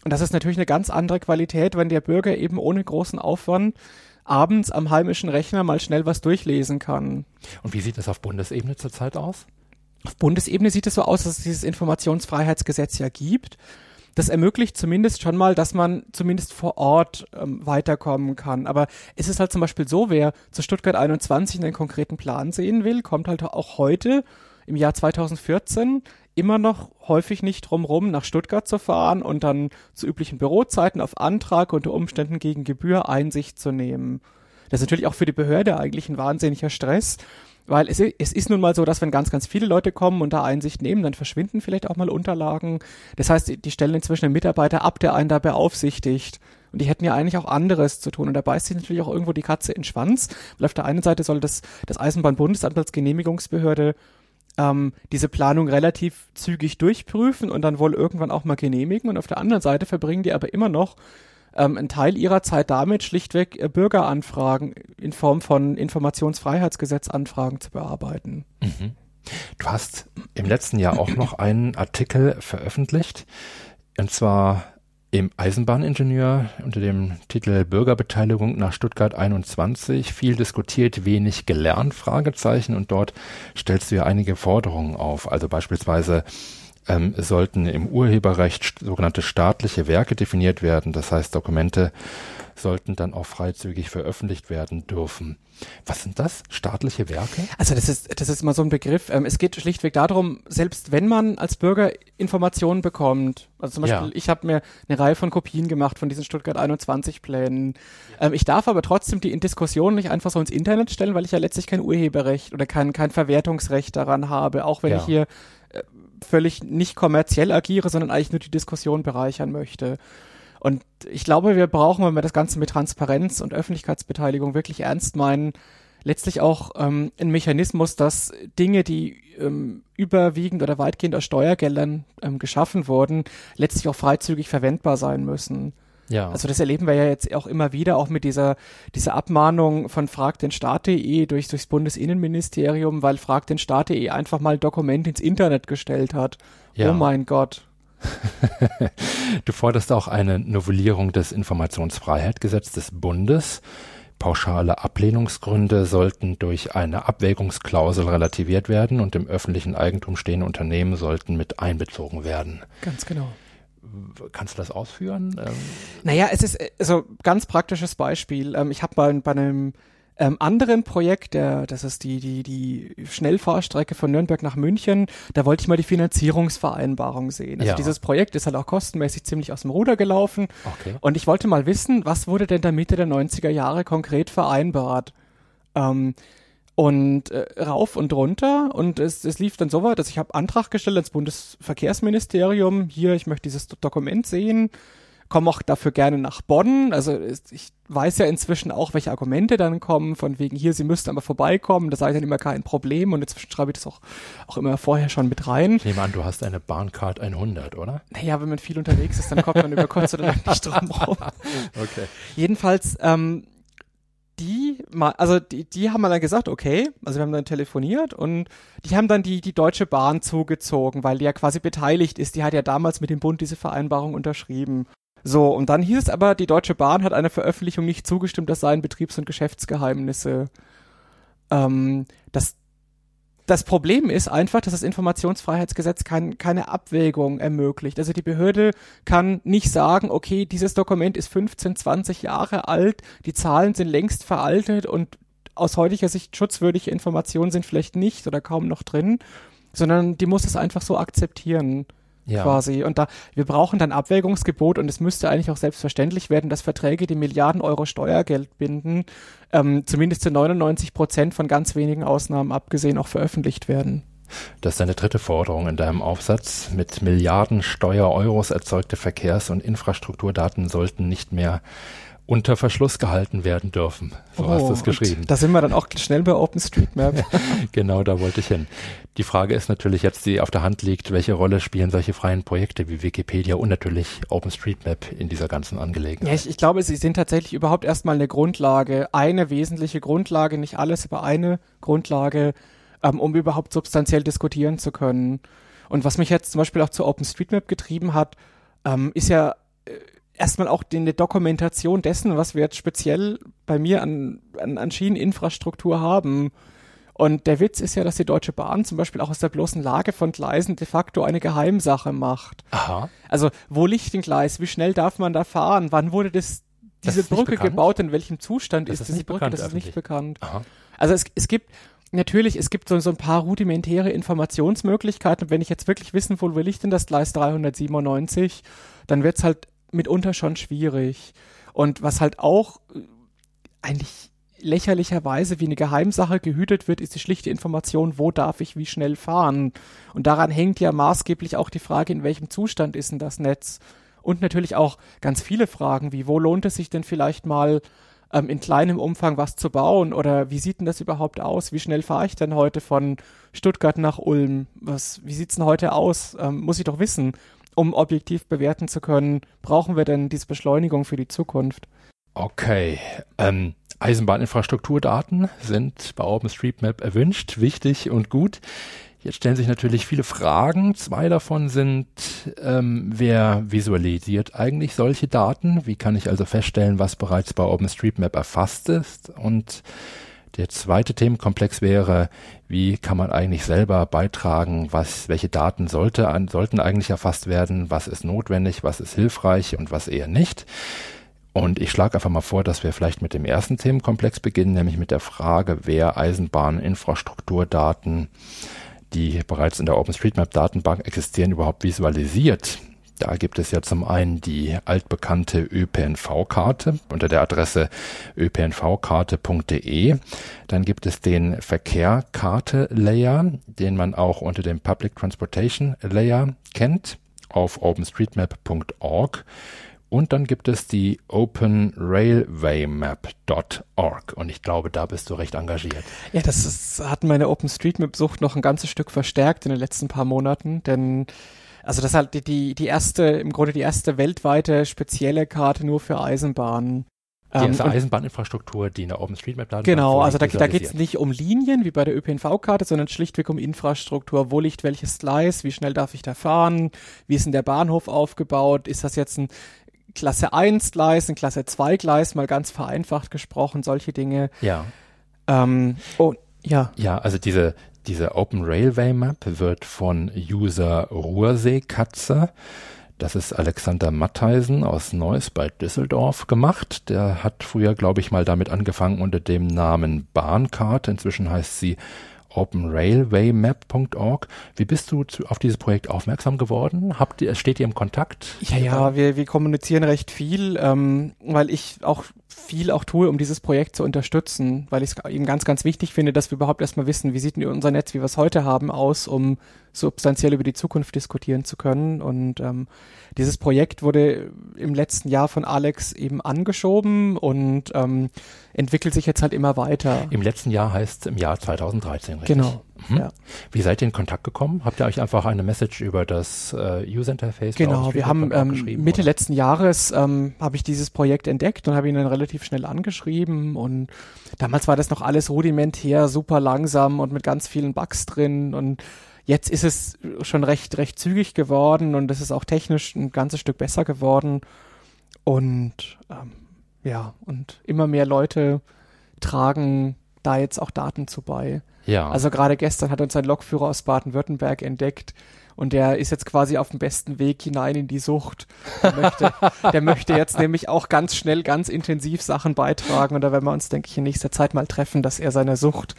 Und das ist natürlich eine ganz andere Qualität, wenn der Bürger eben ohne großen Aufwand abends am heimischen Rechner mal schnell was durchlesen kann. Und wie sieht das auf Bundesebene zurzeit aus? Auf Bundesebene sieht es so aus, dass es dieses Informationsfreiheitsgesetz ja gibt das ermöglicht zumindest schon mal, dass man zumindest vor Ort ähm, weiterkommen kann. Aber es ist halt zum Beispiel so, wer zu Stuttgart 21 einen konkreten Plan sehen will, kommt halt auch heute im Jahr 2014 immer noch häufig nicht drumrum, nach Stuttgart zu fahren und dann zu üblichen Bürozeiten auf Antrag unter Umständen gegen Gebühr Einsicht zu nehmen. Das ist natürlich auch für die Behörde eigentlich ein wahnsinniger Stress, weil es, es ist nun mal so, dass wenn ganz, ganz viele Leute kommen und da Einsicht nehmen, dann verschwinden vielleicht auch mal Unterlagen. Das heißt, die stellen inzwischen einen Mitarbeiter ab, der einen da beaufsichtigt. Und die hätten ja eigentlich auch anderes zu tun. Und da beißt sich natürlich auch irgendwo die Katze in den Schwanz. Weil auf der einen Seite soll das, das Eisenbahnbundesamt als Genehmigungsbehörde ähm, diese Planung relativ zügig durchprüfen und dann wohl irgendwann auch mal genehmigen. Und auf der anderen Seite verbringen die aber immer noch ähm, einen Teil ihrer Zeit damit, schlichtweg äh, Bürgeranfragen in Form von Informationsfreiheitsgesetzanfragen zu bearbeiten. Mhm. Du hast im letzten Jahr auch noch einen Artikel veröffentlicht, und zwar im Eisenbahningenieur unter dem Titel Bürgerbeteiligung nach Stuttgart 21 viel diskutiert, wenig gelernt, Fragezeichen. Und dort stellst du ja einige Forderungen auf. Also beispielsweise ähm, sollten im Urheberrecht sogenannte staatliche Werke definiert werden. Das heißt, Dokumente sollten dann auch freizügig veröffentlicht werden dürfen. Was sind das? Staatliche Werke? Also das ist, das ist mal so ein Begriff. Ähm, es geht schlichtweg darum, selbst wenn man als Bürger Informationen bekommt, also zum Beispiel, ja. ich habe mir eine Reihe von Kopien gemacht von diesen Stuttgart 21 Plänen. Ja. Ähm, ich darf aber trotzdem die in Diskussion nicht einfach so ins Internet stellen, weil ich ja letztlich kein Urheberrecht oder kein, kein Verwertungsrecht daran habe, auch wenn ja. ich hier völlig nicht kommerziell agiere, sondern eigentlich nur die Diskussion bereichern möchte. Und ich glaube, wir brauchen, wenn wir das Ganze mit Transparenz und Öffentlichkeitsbeteiligung wirklich ernst meinen, letztlich auch ähm, ein Mechanismus, dass Dinge, die ähm, überwiegend oder weitgehend aus Steuergeldern ähm, geschaffen wurden, letztlich auch freizügig verwendbar sein müssen. Ja. Also das erleben wir ja jetzt auch immer wieder, auch mit dieser, dieser Abmahnung von Frag den Staat.de durch, durchs Bundesinnenministerium, weil Frag den Staat.de einfach mal Dokument ins Internet gestellt hat. Ja. Oh mein Gott. du forderst auch eine Novellierung des Informationsfreiheitsgesetzes des Bundes. Pauschale Ablehnungsgründe sollten durch eine Abwägungsklausel relativiert werden und im öffentlichen Eigentum stehende Unternehmen sollten mit einbezogen werden. Ganz genau. Kannst du das ausführen? Ähm naja, es ist also ganz praktisches Beispiel. Ähm, ich habe bei, bei einem ähm, anderen Projekt, der, das ist die, die, die Schnellfahrstrecke von Nürnberg nach München, da wollte ich mal die Finanzierungsvereinbarung sehen. Also ja. dieses Projekt ist halt auch kostenmäßig ziemlich aus dem Ruder gelaufen. Okay. Und ich wollte mal wissen, was wurde denn da Mitte der 90er Jahre konkret vereinbart? Ähm, und äh, rauf und runter und es, es lief dann so weit, dass ich habe Antrag gestellt ans Bundesverkehrsministerium, hier, ich möchte dieses Dokument sehen komme auch dafür gerne nach Bonn. Also ich weiß ja inzwischen auch, welche Argumente dann kommen, von wegen hier, sie müssten aber vorbeikommen, das sei dann immer kein Problem und inzwischen schreibe ich das auch, auch immer vorher schon mit rein. Ich nehme an, du hast eine Bahncard 100, oder? Naja, wenn man viel unterwegs ist, dann kommt man über kurz oder lang nicht drum rum. Okay. Jedenfalls, ähm, die mal, also die, die haben dann gesagt, okay, also wir haben dann telefoniert und die haben dann die, die Deutsche Bahn zugezogen, weil die ja quasi beteiligt ist. Die hat ja damals mit dem Bund diese Vereinbarung unterschrieben. So, und dann hieß es aber, die Deutsche Bahn hat einer Veröffentlichung nicht zugestimmt, das seien Betriebs- und Geschäftsgeheimnisse. Ähm, das, das Problem ist einfach, dass das Informationsfreiheitsgesetz kein, keine Abwägung ermöglicht. Also die Behörde kann nicht sagen, okay, dieses Dokument ist 15, 20 Jahre alt, die Zahlen sind längst veraltet und aus heutiger Sicht schutzwürdige Informationen sind vielleicht nicht oder kaum noch drin, sondern die muss es einfach so akzeptieren ja. quasi. Und da, wir brauchen dann Abwägungsgebot und es müsste eigentlich auch selbstverständlich werden, dass Verträge, die Milliarden Euro Steuergeld binden, ähm, zumindest zu 99 Prozent von ganz wenigen Ausnahmen abgesehen auch veröffentlicht werden. Das ist deine dritte Forderung in deinem Aufsatz. Mit Milliarden Steuer-Euros erzeugte Verkehrs- und Infrastrukturdaten sollten nicht mehr unter Verschluss gehalten werden dürfen. So oh, hast du es geschrieben. Da sind wir dann auch schnell bei OpenStreetMap. genau, da wollte ich hin. Die Frage ist natürlich jetzt, die auf der Hand liegt, welche Rolle spielen solche freien Projekte wie Wikipedia und natürlich OpenStreetMap in dieser ganzen Angelegenheit? Ja, ich, ich glaube, sie sind tatsächlich überhaupt erstmal eine Grundlage, eine wesentliche Grundlage, nicht alles, aber eine Grundlage, ähm, um überhaupt substanziell diskutieren zu können. Und was mich jetzt zum Beispiel auch zu OpenStreetMap getrieben hat, ähm, ist ja äh, erstmal auch die, eine Dokumentation dessen, was wir jetzt speziell bei mir an, an, an Schieneninfrastruktur haben. Und der Witz ist ja, dass die Deutsche Bahn zum Beispiel auch aus der bloßen Lage von Gleisen de facto eine Geheimsache macht. Aha. Also, wo liegt ein Gleis? Wie schnell darf man da fahren? Wann wurde das, diese das Brücke gebaut? In welchem Zustand das ist, diese Brücke? das ist nicht bekannt. Aha. Also, es, es gibt, natürlich, es gibt so, so ein paar rudimentäre Informationsmöglichkeiten. wenn ich jetzt wirklich wissen will, wo liegt denn das Gleis 397, dann wird's halt mitunter schon schwierig. Und was halt auch äh, eigentlich lächerlicherweise wie eine Geheimsache gehütet wird, ist die schlichte Information, wo darf ich wie schnell fahren. Und daran hängt ja maßgeblich auch die Frage, in welchem Zustand ist denn das Netz. Und natürlich auch ganz viele Fragen, wie wo lohnt es sich denn vielleicht mal ähm, in kleinem Umfang was zu bauen oder wie sieht denn das überhaupt aus? Wie schnell fahre ich denn heute von Stuttgart nach Ulm? Was, wie sieht's denn heute aus? Ähm, muss ich doch wissen um objektiv bewerten zu können, brauchen wir denn diese Beschleunigung für die Zukunft? Okay. Ähm, Eisenbahninfrastrukturdaten sind bei OpenStreetMap erwünscht, wichtig und gut. Jetzt stellen sich natürlich viele Fragen. Zwei davon sind, ähm, wer visualisiert eigentlich solche Daten? Wie kann ich also feststellen, was bereits bei OpenStreetMap erfasst ist? Und der zweite Themenkomplex wäre, wie kann man eigentlich selber beitragen, was, welche Daten sollte, an, sollten eigentlich erfasst werden, was ist notwendig, was ist hilfreich und was eher nicht. Und ich schlage einfach mal vor, dass wir vielleicht mit dem ersten Themenkomplex beginnen, nämlich mit der Frage, wer Eisenbahninfrastrukturdaten, die bereits in der OpenStreetMap-Datenbank existieren, überhaupt visualisiert. Da gibt es ja zum einen die altbekannte ÖPNV-Karte unter der Adresse ÖPNVkarte.de. Dann gibt es den Verkehrkarte-Layer, den man auch unter dem Public Transportation Layer kennt auf openstreetmap.org. Und dann gibt es die openrailwaymap.org. Und ich glaube, da bist du recht engagiert. Ja, das ist, hat meine OpenStreetMap-Sucht noch ein ganzes Stück verstärkt in den letzten paar Monaten, denn also das ist halt die, die, die erste, im Grunde die erste weltweite spezielle Karte nur für Eisenbahnen. Die erste ähm, Eisenbahninfrastruktur, die in der OpenStreetMap-Datenbank Genau, also da, da geht es nicht um Linien wie bei der ÖPNV-Karte, sondern schlichtweg um Infrastruktur. Wo liegt welches Gleis? Wie schnell darf ich da fahren? Wie ist denn der Bahnhof aufgebaut? Ist das jetzt ein Klasse 1 Gleis, ein Klasse 2 Gleis, mal ganz vereinfacht gesprochen, solche Dinge. Ja. Ähm, oh, ja. Ja, also diese, diese Open Railway Map wird von User Ruhrseekatze das ist Alexander Mattheisen aus Neuss bei Düsseldorf gemacht. Der hat früher, glaube ich, mal damit angefangen unter dem Namen Bahnkarte. Inzwischen heißt sie openrailwaymap.org. Wie bist du zu, auf dieses Projekt aufmerksam geworden? Habt steht ihr im Kontakt? Ja, ja, wir, wir kommunizieren recht viel, ähm, weil ich auch viel auch tue, um dieses Projekt zu unterstützen, weil ich es eben ganz, ganz wichtig finde, dass wir überhaupt erstmal wissen, wie sieht unser Netz, wie wir es heute haben, aus, um substanziell über die Zukunft diskutieren zu können. Und ähm, dieses Projekt wurde im letzten Jahr von Alex eben angeschoben und ähm, entwickelt sich jetzt halt immer weiter. Im letzten Jahr heißt im Jahr 2013, richtig? Genau. Mhm. Ja. Wie seid ihr in Kontakt gekommen? Habt ihr euch einfach eine Message über das äh, User Interface? Genau, wir haben ähm, Mitte oder? letzten Jahres ähm, habe ich dieses Projekt entdeckt und habe ihn dann relativ schnell angeschrieben und damals war das noch alles rudimentär, super langsam und mit ganz vielen Bugs drin und jetzt ist es schon recht recht zügig geworden und es ist auch technisch ein ganzes Stück besser geworden und ähm, ja und immer mehr Leute tragen da jetzt auch Daten zu bei. Ja. Also gerade gestern hat uns ein Lokführer aus Baden-Württemberg entdeckt und der ist jetzt quasi auf dem besten Weg hinein in die Sucht. Der möchte, der möchte jetzt nämlich auch ganz schnell, ganz intensiv Sachen beitragen und da werden wir uns, denke ich, in nächster Zeit mal treffen, dass er seine Sucht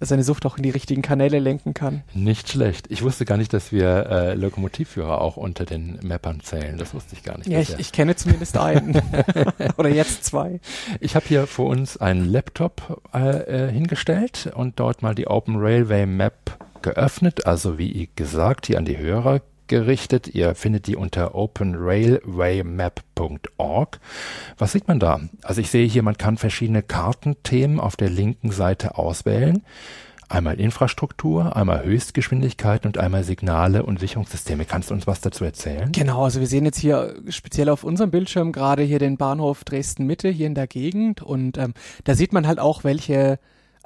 seine Sucht auch in die richtigen Kanäle lenken kann. Nicht schlecht. Ich wusste gar nicht, dass wir äh, Lokomotivführer auch unter den Mappern zählen. Das wusste ich gar nicht. Ja, ich, ich, kenne zumindest einen. Oder jetzt zwei. Ich habe hier vor uns einen Laptop äh, äh, hingestellt und dort mal die Open Railway Map geöffnet. Also wie gesagt, hier an die Hörer gerichtet. Ihr findet die unter openrailwaymap.org. Was sieht man da? Also ich sehe hier, man kann verschiedene Kartenthemen auf der linken Seite auswählen. Einmal Infrastruktur, einmal Höchstgeschwindigkeit und einmal Signale und Sicherungssysteme. Kannst du uns was dazu erzählen? Genau, also wir sehen jetzt hier speziell auf unserem Bildschirm gerade hier den Bahnhof Dresden Mitte hier in der Gegend und ähm, da sieht man halt auch, welche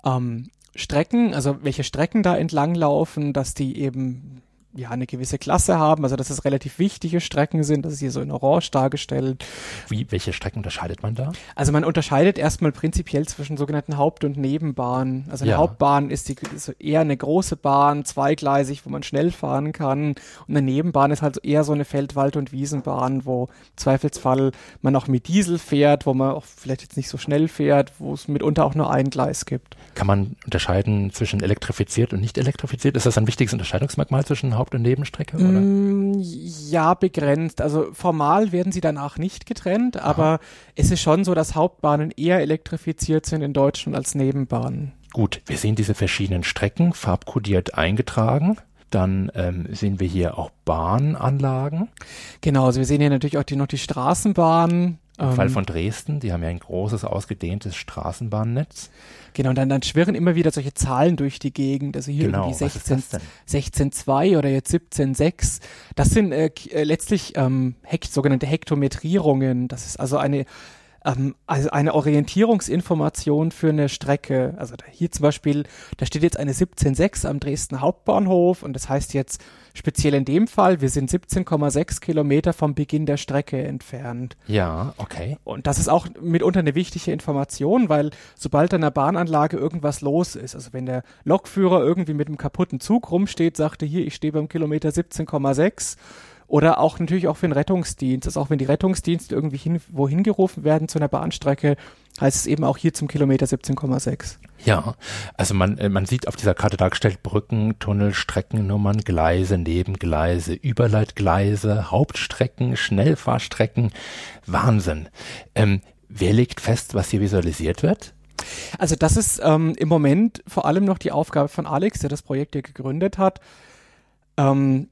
ähm, Strecken, also welche Strecken da entlang laufen, dass die eben ja eine gewisse Klasse haben, also dass es relativ wichtige Strecken sind, das ist hier so in Orange dargestellt. Wie, welche Strecken unterscheidet man da? Also man unterscheidet erstmal prinzipiell zwischen sogenannten Haupt- und Nebenbahnen. Also eine ja. Hauptbahn ist, die, ist eher eine große Bahn, zweigleisig, wo man schnell fahren kann. Und eine Nebenbahn ist halt eher so eine Feld-, Wald- und Wiesenbahn, wo im Zweifelsfall man auch mit Diesel fährt, wo man auch vielleicht jetzt nicht so schnell fährt, wo es mitunter auch nur ein Gleis gibt. Kann man unterscheiden zwischen elektrifiziert und nicht elektrifiziert? Ist das ein wichtiges Unterscheidungsmerkmal zwischen Haupt- und Nebenstrecke? Oder? Mm, ja, begrenzt. Also formal werden sie danach nicht getrennt, aber Aha. es ist schon so, dass Hauptbahnen eher elektrifiziert sind in Deutschland als Nebenbahnen. Gut, wir sehen diese verschiedenen Strecken farbkodiert eingetragen. Dann ähm, sehen wir hier auch Bahnanlagen. Genau, also wir sehen hier natürlich auch die, noch die Straßenbahnen. Im ähm, Fall von Dresden, die haben ja ein großes, ausgedehntes Straßenbahnnetz. Genau, und dann, dann schwirren immer wieder solche Zahlen durch die Gegend. Also hier genau, irgendwie 16, 16,2 oder jetzt 17,6. Das sind äh, äh, letztlich ähm, Hekt, sogenannte Hektometrierungen. Das ist also eine ähm, also eine Orientierungsinformation für eine Strecke. Also hier zum Beispiel, da steht jetzt eine 17.6 am Dresden Hauptbahnhof und das heißt jetzt speziell in dem Fall, wir sind 17,6 Kilometer vom Beginn der Strecke entfernt. Ja, okay. Und das ist auch mitunter eine wichtige Information, weil sobald an der Bahnanlage irgendwas los ist, also wenn der Lokführer irgendwie mit einem kaputten Zug rumsteht, sagte hier, ich stehe beim Kilometer 17,6 oder auch natürlich auch für den Rettungsdienst. Also auch wenn die Rettungsdienste irgendwie hin, wohin gerufen werden zu einer Bahnstrecke, heißt es eben auch hier zum Kilometer 17,6. Ja, also man, äh, man sieht auf dieser Karte dargestellt Brücken, Tunnel, Streckennummern, Gleise, Nebengleise, Überleitgleise, Hauptstrecken, Schnellfahrstrecken. Wahnsinn. Ähm, wer legt fest, was hier visualisiert wird? Also das ist ähm, im Moment vor allem noch die Aufgabe von Alex, der das Projekt hier gegründet hat. Ähm,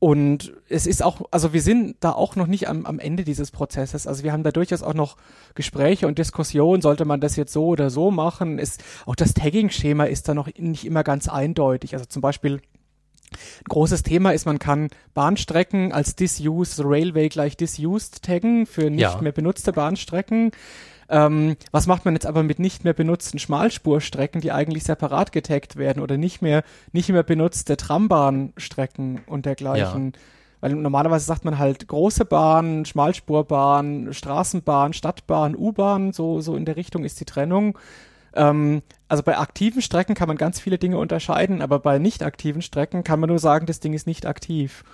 und es ist auch, also wir sind da auch noch nicht am, am Ende dieses Prozesses. Also wir haben da durchaus auch noch Gespräche und Diskussionen, sollte man das jetzt so oder so machen. Es, auch das Tagging-Schema ist da noch nicht immer ganz eindeutig. Also zum Beispiel ein großes Thema ist, man kann Bahnstrecken als disused, Railway gleich disused taggen für nicht ja. mehr benutzte Bahnstrecken. Ähm, was macht man jetzt aber mit nicht mehr benutzten Schmalspurstrecken, die eigentlich separat getaggt werden oder nicht mehr, nicht mehr benutzte Trambahnstrecken und dergleichen? Ja. Weil normalerweise sagt man halt große Bahn, Schmalspurbahn, Straßenbahn, Stadtbahn, U-Bahn, so, so in der Richtung ist die Trennung. Ähm, also bei aktiven Strecken kann man ganz viele Dinge unterscheiden, aber bei nicht aktiven Strecken kann man nur sagen, das Ding ist nicht aktiv.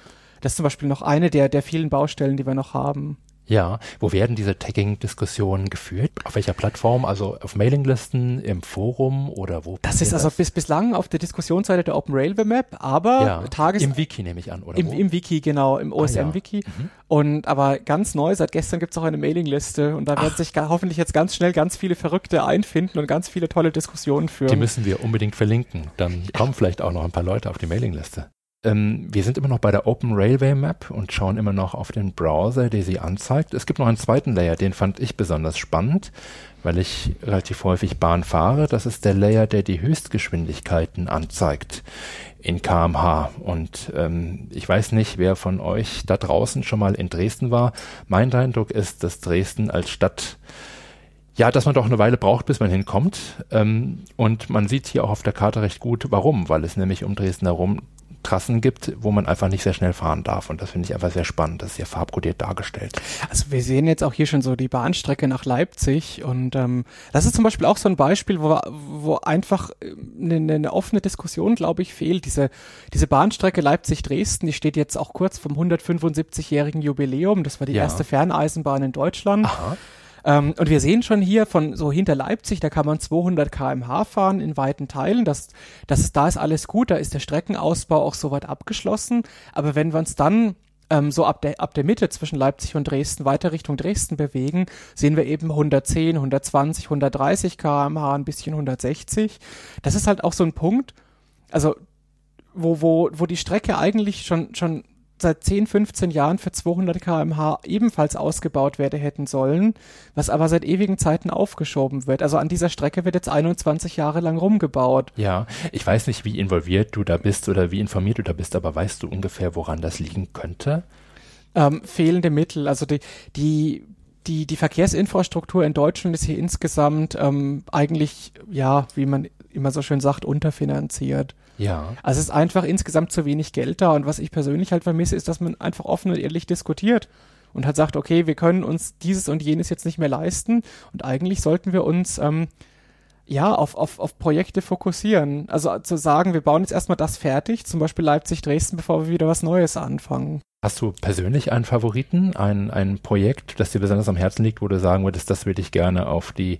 Das ist zum Beispiel noch eine der, der vielen Baustellen, die wir noch haben. Ja, wo werden diese Tagging-Diskussionen geführt? Auf welcher Plattform? Also auf Mailinglisten, im Forum oder wo? Das ist also das? bis bislang auf der Diskussionsseite der Open Railway Map, aber ja, Tages im Wiki nehme ich an, oder? Im, im Wiki, genau, im OSM-Wiki. Ah, ja. mhm. Und aber ganz neu, seit gestern gibt es auch eine Mailingliste und da Ach. werden sich hoffentlich jetzt ganz schnell ganz viele Verrückte einfinden und ganz viele tolle Diskussionen führen. Die müssen wir unbedingt verlinken. Dann kommen vielleicht auch noch ein paar Leute auf die Mailingliste. Ähm, wir sind immer noch bei der Open Railway Map und schauen immer noch auf den Browser, der sie anzeigt. Es gibt noch einen zweiten Layer, den fand ich besonders spannend, weil ich relativ häufig Bahn fahre. Das ist der Layer, der die Höchstgeschwindigkeiten anzeigt in kmh. Und ähm, ich weiß nicht, wer von euch da draußen schon mal in Dresden war. Mein Eindruck ist, dass Dresden als Stadt ja, dass man doch eine Weile braucht, bis man hinkommt. Ähm, und man sieht hier auch auf der Karte recht gut, warum, weil es nämlich um Dresden herum Trassen gibt, wo man einfach nicht sehr schnell fahren darf. Und das finde ich einfach sehr spannend. Das ist sehr farbkodiert dargestellt. Also wir sehen jetzt auch hier schon so die Bahnstrecke nach Leipzig. Und ähm, das ist zum Beispiel auch so ein Beispiel, wo, wo einfach eine, ähm, eine offene Diskussion, glaube ich, fehlt. Diese, diese Bahnstrecke Leipzig-Dresden, die steht jetzt auch kurz vom 175-jährigen Jubiläum. Das war die ja. erste Ferneisenbahn in Deutschland. Aha. Ähm, und wir sehen schon hier von so hinter Leipzig, da kann man 200 kmh fahren in weiten Teilen. Das, das ist, da ist alles gut, da ist der Streckenausbau auch soweit abgeschlossen. Aber wenn wir uns dann ähm, so ab der, ab der Mitte zwischen Leipzig und Dresden weiter Richtung Dresden bewegen, sehen wir eben 110, 120, 130 kmh, ein bisschen 160. Das ist halt auch so ein Punkt, also wo, wo, wo die Strecke eigentlich schon, schon seit 10, 15 Jahren für 200 kmh ebenfalls ausgebaut werde hätten sollen, was aber seit ewigen Zeiten aufgeschoben wird. Also an dieser Strecke wird jetzt 21 Jahre lang rumgebaut. Ja, ich weiß nicht, wie involviert du da bist oder wie informiert du da bist, aber weißt du ungefähr, woran das liegen könnte? Ähm, fehlende Mittel. Also die, die, die, die Verkehrsinfrastruktur in Deutschland ist hier insgesamt ähm, eigentlich, ja, wie man immer so schön sagt, unterfinanziert. Ja. Also es ist einfach insgesamt zu wenig Geld da und was ich persönlich halt vermisse, ist, dass man einfach offen und ehrlich diskutiert und halt sagt, okay, wir können uns dieses und jenes jetzt nicht mehr leisten und eigentlich sollten wir uns ähm, ja auf, auf, auf Projekte fokussieren. Also zu sagen, wir bauen jetzt erstmal das fertig, zum Beispiel Leipzig-Dresden, bevor wir wieder was Neues anfangen. Hast du persönlich einen Favoriten, ein, ein Projekt, das dir besonders am Herzen liegt, wo du sagen würdest, das würde ich gerne auf die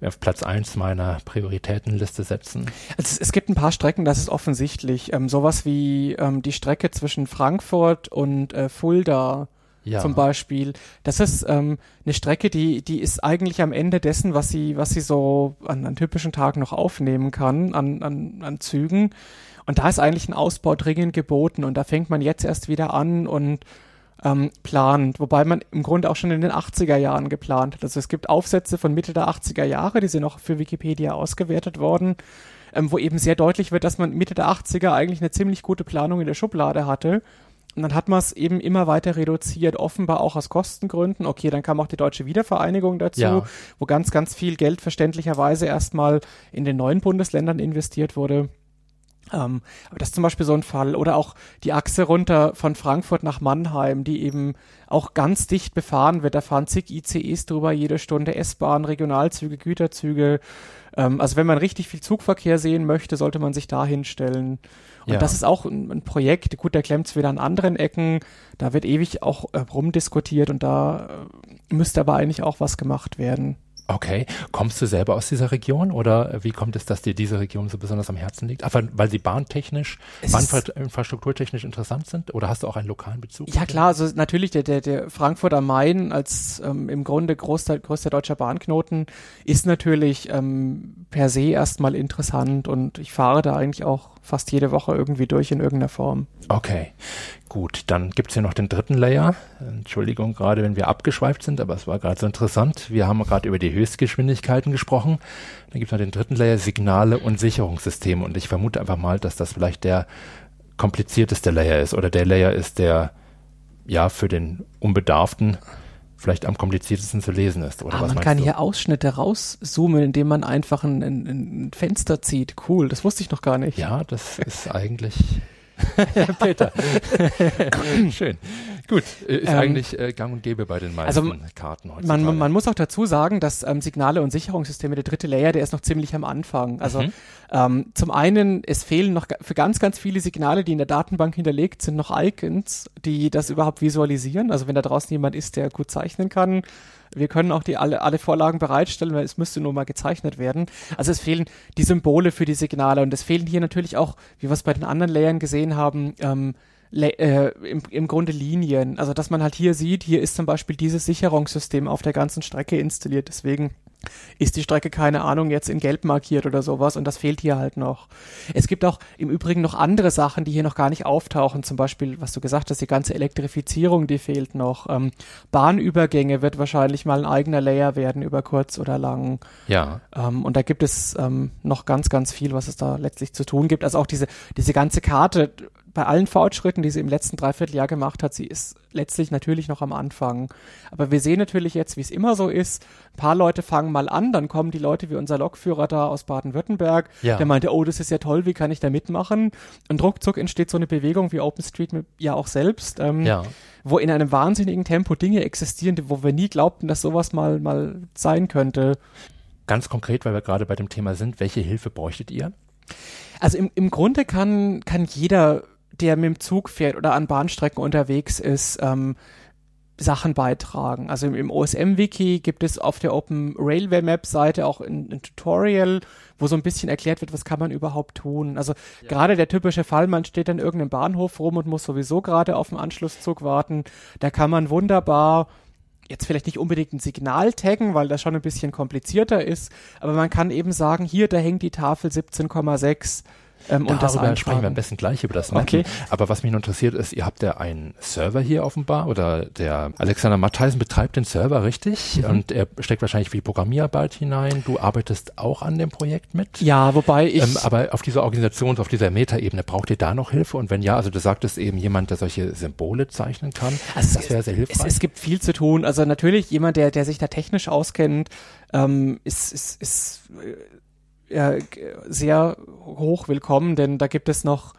auf Platz eins meiner Prioritätenliste setzen? Also es gibt ein paar Strecken, das ist offensichtlich. Ähm, sowas wie ähm, die Strecke zwischen Frankfurt und äh, Fulda ja. zum Beispiel. Das ist ähm, eine Strecke, die, die ist eigentlich am Ende dessen, was sie, was sie so an, an typischen Tagen noch aufnehmen kann, an, an, an Zügen. Und da ist eigentlich ein Ausbau dringend geboten und da fängt man jetzt erst wieder an und ähm, plant, wobei man im Grunde auch schon in den 80er Jahren geplant hat. Also es gibt Aufsätze von Mitte der 80er Jahre, die sind auch für Wikipedia ausgewertet worden, ähm, wo eben sehr deutlich wird, dass man Mitte der 80er eigentlich eine ziemlich gute Planung in der Schublade hatte. Und dann hat man es eben immer weiter reduziert, offenbar auch aus Kostengründen. Okay, dann kam auch die deutsche Wiedervereinigung dazu, ja. wo ganz, ganz viel Geld verständlicherweise erstmal in den neuen Bundesländern investiert wurde. Ähm, aber das ist zum Beispiel so ein Fall. Oder auch die Achse runter von Frankfurt nach Mannheim, die eben auch ganz dicht befahren wird. Da fahren zig ICEs drüber, jede Stunde S-Bahn, Regionalzüge, Güterzüge. Ähm, also wenn man richtig viel Zugverkehr sehen möchte, sollte man sich da hinstellen. Und ja. das ist auch ein, ein Projekt. Gut, der klemmt es wieder an anderen Ecken. Da wird ewig auch äh, rumdiskutiert und da äh, müsste aber eigentlich auch was gemacht werden. Okay. Kommst du selber aus dieser Region oder wie kommt es, dass dir diese Region so besonders am Herzen liegt? Einfach weil sie bahntechnisch, bahninfrastrukturtechnisch interessant sind oder hast du auch einen lokalen Bezug? Ja klar, also natürlich der, der, der Frankfurt am Main als ähm, im Grunde großer, größter deutscher Bahnknoten ist natürlich ähm, per se erstmal interessant und ich fahre da eigentlich auch fast jede Woche irgendwie durch in irgendeiner Form. Okay, gut. Dann gibt es hier noch den dritten Layer. Entschuldigung gerade, wenn wir abgeschweift sind, aber es war gerade so interessant. Wir haben gerade über die Höchstgeschwindigkeiten gesprochen. Dann gibt es noch den dritten Layer, Signale und Sicherungssysteme. Und ich vermute einfach mal, dass das vielleicht der komplizierteste Layer ist oder der Layer ist, der ja für den Unbedarften vielleicht am kompliziertesten zu lesen ist. Oder ah, was man kann du? hier Ausschnitte rauszoomen, indem man einfach ein, ein, ein, Fenster zieht. Cool, das wusste ich noch gar nicht. Ja, das ist eigentlich Peter. Schön. Gut, äh, ist ähm, eigentlich äh, gang und gäbe bei den meisten also, Karten heute. Man, man, muss auch dazu sagen, dass ähm, Signale und Sicherungssysteme, der dritte Layer, der ist noch ziemlich am Anfang. Also mhm. ähm, zum einen, es fehlen noch für ganz, ganz viele Signale, die in der Datenbank hinterlegt sind, noch Icons, die das überhaupt visualisieren. Also wenn da draußen jemand ist, der gut zeichnen kann, wir können auch die alle, alle Vorlagen bereitstellen, weil es müsste nur mal gezeichnet werden. Also es fehlen die Symbole für die Signale und es fehlen hier natürlich auch, wie wir es bei den anderen Layern gesehen haben, ähm, äh, im, im Grunde Linien. Also dass man halt hier sieht, hier ist zum Beispiel dieses Sicherungssystem auf der ganzen Strecke installiert. Deswegen ist die Strecke, keine Ahnung, jetzt in Gelb markiert oder sowas und das fehlt hier halt noch. Es gibt auch im Übrigen noch andere Sachen, die hier noch gar nicht auftauchen, zum Beispiel, was du gesagt hast, die ganze Elektrifizierung, die fehlt noch. Ähm, Bahnübergänge wird wahrscheinlich mal ein eigener Layer werden über kurz oder lang. Ja. Ähm, und da gibt es ähm, noch ganz, ganz viel, was es da letztlich zu tun gibt. Also auch diese, diese ganze Karte, bei allen Fortschritten, die sie im letzten Dreivierteljahr gemacht hat, sie ist letztlich natürlich noch am Anfang. Aber wir sehen natürlich jetzt, wie es immer so ist, ein paar Leute fangen mal an, dann kommen die Leute wie unser Lokführer da aus Baden-Württemberg, ja. der meinte, oh, das ist ja toll, wie kann ich da mitmachen? Und ruckzuck entsteht so eine Bewegung wie OpenStreetMap ja auch selbst, ähm, ja. wo in einem wahnsinnigen Tempo Dinge existieren, wo wir nie glaubten, dass sowas mal, mal sein könnte. Ganz konkret, weil wir gerade bei dem Thema sind, welche Hilfe bräuchtet ihr? Also im, im Grunde kann, kann jeder der mit dem Zug fährt oder an Bahnstrecken unterwegs ist, ähm, Sachen beitragen. Also im, im OSM-Wiki gibt es auf der Open Railway Map Seite auch ein, ein, Tutorial, wo so ein bisschen erklärt wird, was kann man überhaupt tun. Also ja. gerade der typische Fall, man steht an irgendeinem Bahnhof rum und muss sowieso gerade auf den Anschlusszug warten. Da kann man wunderbar jetzt vielleicht nicht unbedingt ein Signal taggen, weil das schon ein bisschen komplizierter ist, aber man kann eben sagen, hier, da hängt die Tafel 17,6 ähm, und Darüber sprechen wir am besten gleich über das Mappen. Okay. Aber was mich noch interessiert ist, ihr habt ja einen Server hier offenbar oder der Alexander Mattheisen betreibt den Server, richtig? Mhm. Und er steckt wahrscheinlich viel Programmierarbeit hinein. Du arbeitest auch an dem Projekt mit? Ja, wobei ich... Ähm, aber auf dieser Organisation, auf dieser Metaebene, braucht ihr da noch Hilfe? Und wenn ja, also du sagtest eben jemand, der solche Symbole zeichnen kann. Also das wäre sehr hilfreich. Es, es, gibt viel zu tun. Also natürlich jemand, der, der sich da technisch auskennt, ähm, ist, ist, ist äh, sehr hoch willkommen, denn da gibt es noch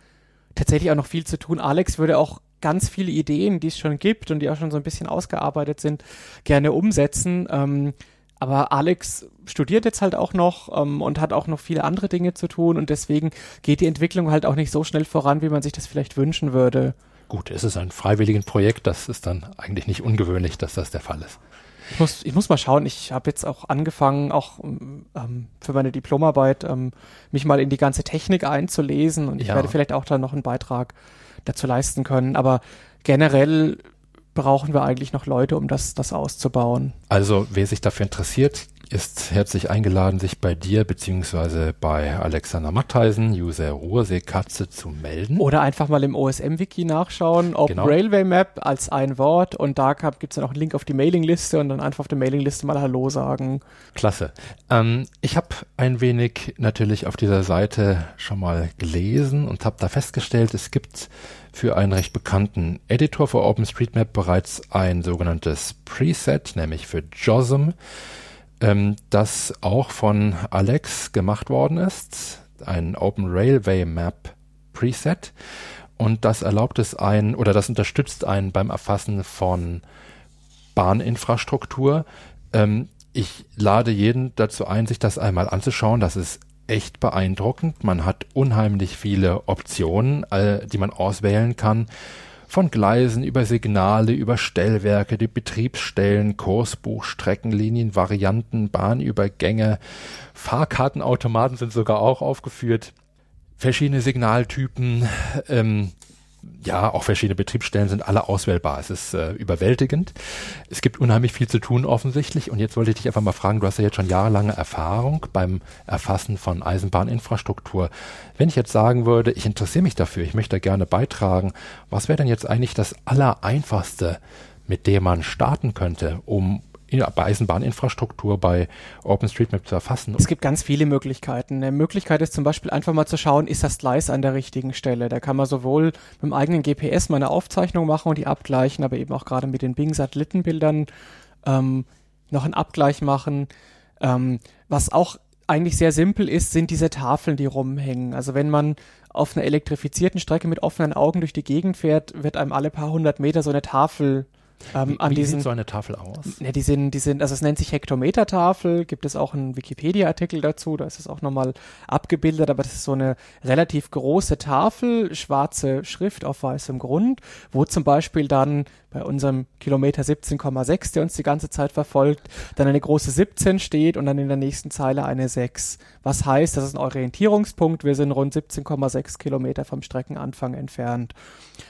tatsächlich auch noch viel zu tun. Alex würde auch ganz viele Ideen, die es schon gibt und die auch schon so ein bisschen ausgearbeitet sind, gerne umsetzen. Ähm, aber Alex studiert jetzt halt auch noch ähm, und hat auch noch viele andere Dinge zu tun und deswegen geht die Entwicklung halt auch nicht so schnell voran, wie man sich das vielleicht wünschen würde. Gut, es ist ein freiwilliges Projekt, das ist dann eigentlich nicht ungewöhnlich, dass das der Fall ist. Ich muss, ich muss mal schauen. Ich habe jetzt auch angefangen, auch ähm, für meine Diplomarbeit ähm, mich mal in die ganze Technik einzulesen und ich ja. werde vielleicht auch dann noch einen Beitrag dazu leisten können. Aber generell brauchen wir eigentlich noch Leute, um das, das auszubauen. Also wer sich dafür interessiert, ist herzlich eingeladen, sich bei dir beziehungsweise bei Alexander Mattheisen, User Ruhrseekatze, zu melden. Oder einfach mal im OSM-Wiki nachschauen, ob genau. Railway Map als ein Wort und da gibt es dann auch einen Link auf die Mailingliste und dann einfach auf der Mailingliste mal Hallo sagen. Klasse. Ähm, ich habe ein wenig natürlich auf dieser Seite schon mal gelesen und habe da festgestellt, es gibt für einen recht bekannten Editor für OpenStreetMap bereits ein sogenanntes Preset, nämlich für JOSM ähm, das auch von Alex gemacht worden ist, ein Open Railway Map Preset. Und das erlaubt es einen oder das unterstützt einen beim Erfassen von Bahninfrastruktur. Ähm, ich lade jeden dazu ein, sich das einmal anzuschauen. Das ist echt beeindruckend. Man hat unheimlich viele Optionen, äh, die man auswählen kann. Von Gleisen über Signale, über Stellwerke, die Betriebsstellen, Kursbuch, Streckenlinien, Varianten, Bahnübergänge, Fahrkartenautomaten sind sogar auch aufgeführt, verschiedene Signaltypen, ähm, ja, auch verschiedene Betriebsstellen sind alle auswählbar. Es ist äh, überwältigend. Es gibt unheimlich viel zu tun offensichtlich. Und jetzt wollte ich dich einfach mal fragen, du hast ja jetzt schon jahrelange Erfahrung beim Erfassen von Eisenbahninfrastruktur. Wenn ich jetzt sagen würde, ich interessiere mich dafür, ich möchte gerne beitragen, was wäre denn jetzt eigentlich das Allereinfachste, mit dem man starten könnte, um Eisenbahninfrastruktur bei OpenStreetMap zu erfassen. Es gibt ganz viele Möglichkeiten. Eine Möglichkeit ist zum Beispiel einfach mal zu schauen, ist das Gleis an der richtigen Stelle. Da kann man sowohl mit dem eigenen GPS mal eine Aufzeichnung machen und die abgleichen, aber eben auch gerade mit den Bing-Satellitenbildern ähm, noch einen Abgleich machen. Ähm, was auch eigentlich sehr simpel ist, sind diese Tafeln, die rumhängen. Also wenn man auf einer elektrifizierten Strecke mit offenen Augen durch die Gegend fährt, wird einem alle paar hundert Meter so eine Tafel ähm, wie, wie diesen, sieht so eine Tafel aus? Ne, die sind, die sind, also es nennt sich Hektometertafel, gibt es auch einen Wikipedia-Artikel dazu, da ist es auch nochmal abgebildet, aber das ist so eine relativ große Tafel, schwarze Schrift auf weißem Grund, wo zum Beispiel dann bei unserem Kilometer 17,6, der uns die ganze Zeit verfolgt, dann eine große 17 steht und dann in der nächsten Zeile eine 6. Was heißt, das ist ein Orientierungspunkt, wir sind rund 17,6 Kilometer vom Streckenanfang entfernt.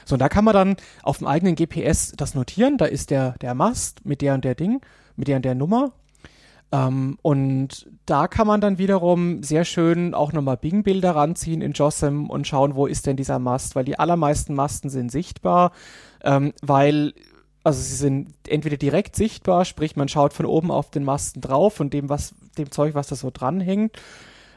So, und da kann man dann auf dem eigenen GPS das notieren, da ist der, der Mast mit der und der Ding, mit der und der Nummer. Ähm, und da kann man dann wiederum sehr schön auch nochmal Bing-Bilder ranziehen in JOSM und schauen, wo ist denn dieser Mast, weil die allermeisten Masten sind sichtbar ähm, weil also sie sind entweder direkt sichtbar, sprich man schaut von oben auf den Masten drauf und dem was dem Zeug, was da so dranhängt.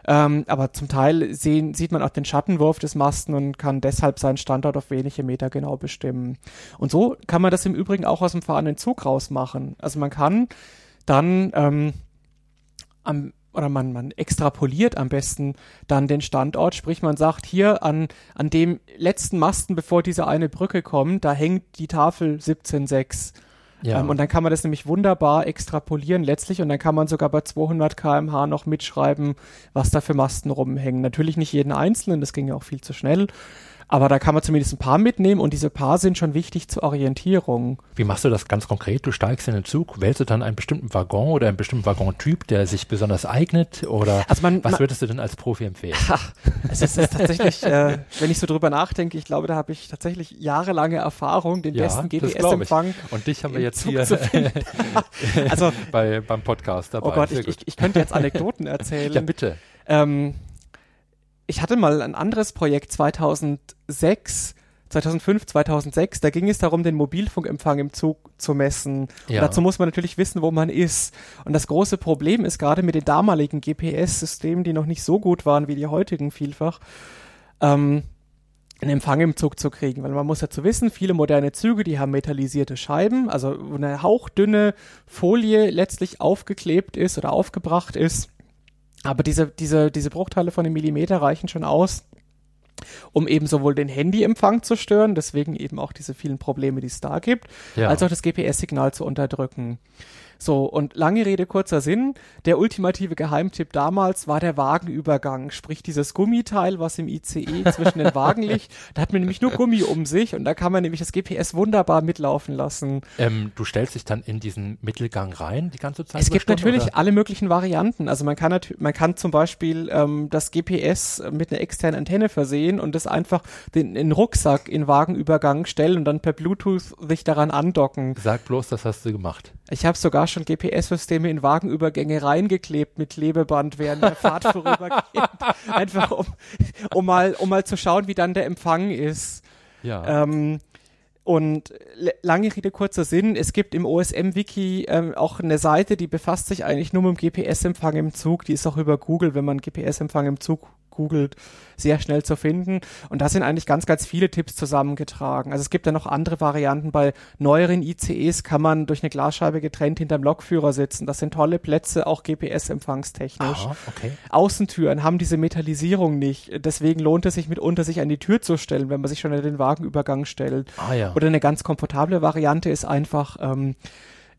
Ähm, aber zum Teil sehen, sieht man auch den Schattenwurf des Masten und kann deshalb seinen Standort auf wenige Meter genau bestimmen. Und so kann man das im Übrigen auch aus dem fahrenden Zug rausmachen. Also man kann dann ähm, am, oder man, man extrapoliert am besten dann den Standort, sprich man sagt hier an, an dem letzten Masten, bevor diese eine Brücke kommt, da hängt die Tafel 17.6. Ja. Ähm, und dann kann man das nämlich wunderbar extrapolieren letztlich und dann kann man sogar bei 200 kmh noch mitschreiben, was da für Masten rumhängen. Natürlich nicht jeden einzelnen, das ging ja auch viel zu schnell. Aber da kann man zumindest ein paar mitnehmen und diese paar sind schon wichtig zur Orientierung. Wie machst du das ganz konkret? Du steigst in den Zug, wählst du dann einen bestimmten Waggon oder einen bestimmten Waggontyp, der sich besonders eignet? Oder also man, was würdest du denn als Profi empfehlen? Ach, es ist, ist tatsächlich, äh, wenn ich so drüber nachdenke, ich glaube, da habe ich tatsächlich jahrelange Erfahrung, den ja, besten GPS-Empfang. Und dich haben wir jetzt Zug hier also, bei, beim Podcast dabei. Oh Gott, ich, ich, ich, könnte jetzt Anekdoten erzählen. ja, bitte. Ähm, ich hatte mal ein anderes Projekt 2006, 2005, 2006, da ging es darum, den Mobilfunkempfang im Zug zu messen. Ja. Und dazu muss man natürlich wissen, wo man ist. Und das große Problem ist gerade mit den damaligen GPS-Systemen, die noch nicht so gut waren wie die heutigen vielfach, ähm, einen Empfang im Zug zu kriegen, weil man muss dazu wissen, viele moderne Züge, die haben metallisierte Scheiben, also eine hauchdünne Folie letztlich aufgeklebt ist oder aufgebracht ist aber diese, diese, diese Bruchteile von einem Millimeter reichen schon aus, um eben sowohl den Handyempfang zu stören, deswegen eben auch diese vielen Probleme, die es da gibt, ja. als auch das GPS-Signal zu unterdrücken. So, und lange Rede, kurzer Sinn. Der ultimative Geheimtipp damals war der Wagenübergang, sprich dieses Gummiteil, was im ICE zwischen den Wagen liegt. Da hat man nämlich nur Gummi um sich und da kann man nämlich das GPS wunderbar mitlaufen lassen. Ähm, du stellst dich dann in diesen Mittelgang rein die ganze Zeit? Es gibt Stunde, natürlich oder? alle möglichen Varianten. Also man kann man kann zum Beispiel ähm, das GPS mit einer externen Antenne versehen und das einfach den, in den Rucksack in Wagenübergang stellen und dann per Bluetooth sich daran andocken. Sag bloß, das hast du gemacht. Ich habe sogar schon GPS-Systeme in Wagenübergänge reingeklebt mit Klebeband während der Fahrt vorübergehend. Einfach um, um, mal, um mal zu schauen, wie dann der Empfang ist. Ja. Ähm, und lange Rede, kurzer Sinn, es gibt im OSM-Wiki ähm, auch eine Seite, die befasst sich eigentlich nur mit dem GPS-Empfang im Zug. Die ist auch über Google, wenn man GPS-Empfang im Zug googelt, sehr schnell zu finden. Und da sind eigentlich ganz, ganz viele Tipps zusammengetragen. Also es gibt ja noch andere Varianten. Bei neueren ICEs kann man durch eine Glasscheibe getrennt hinterm Lokführer sitzen. Das sind tolle Plätze, auch GPS-empfangstechnisch. Okay. Außentüren haben diese Metallisierung nicht. Deswegen lohnt es sich mitunter, sich an die Tür zu stellen, wenn man sich schon in den Wagenübergang stellt. Ah, ja. Oder eine ganz komfortable Variante ist einfach ähm,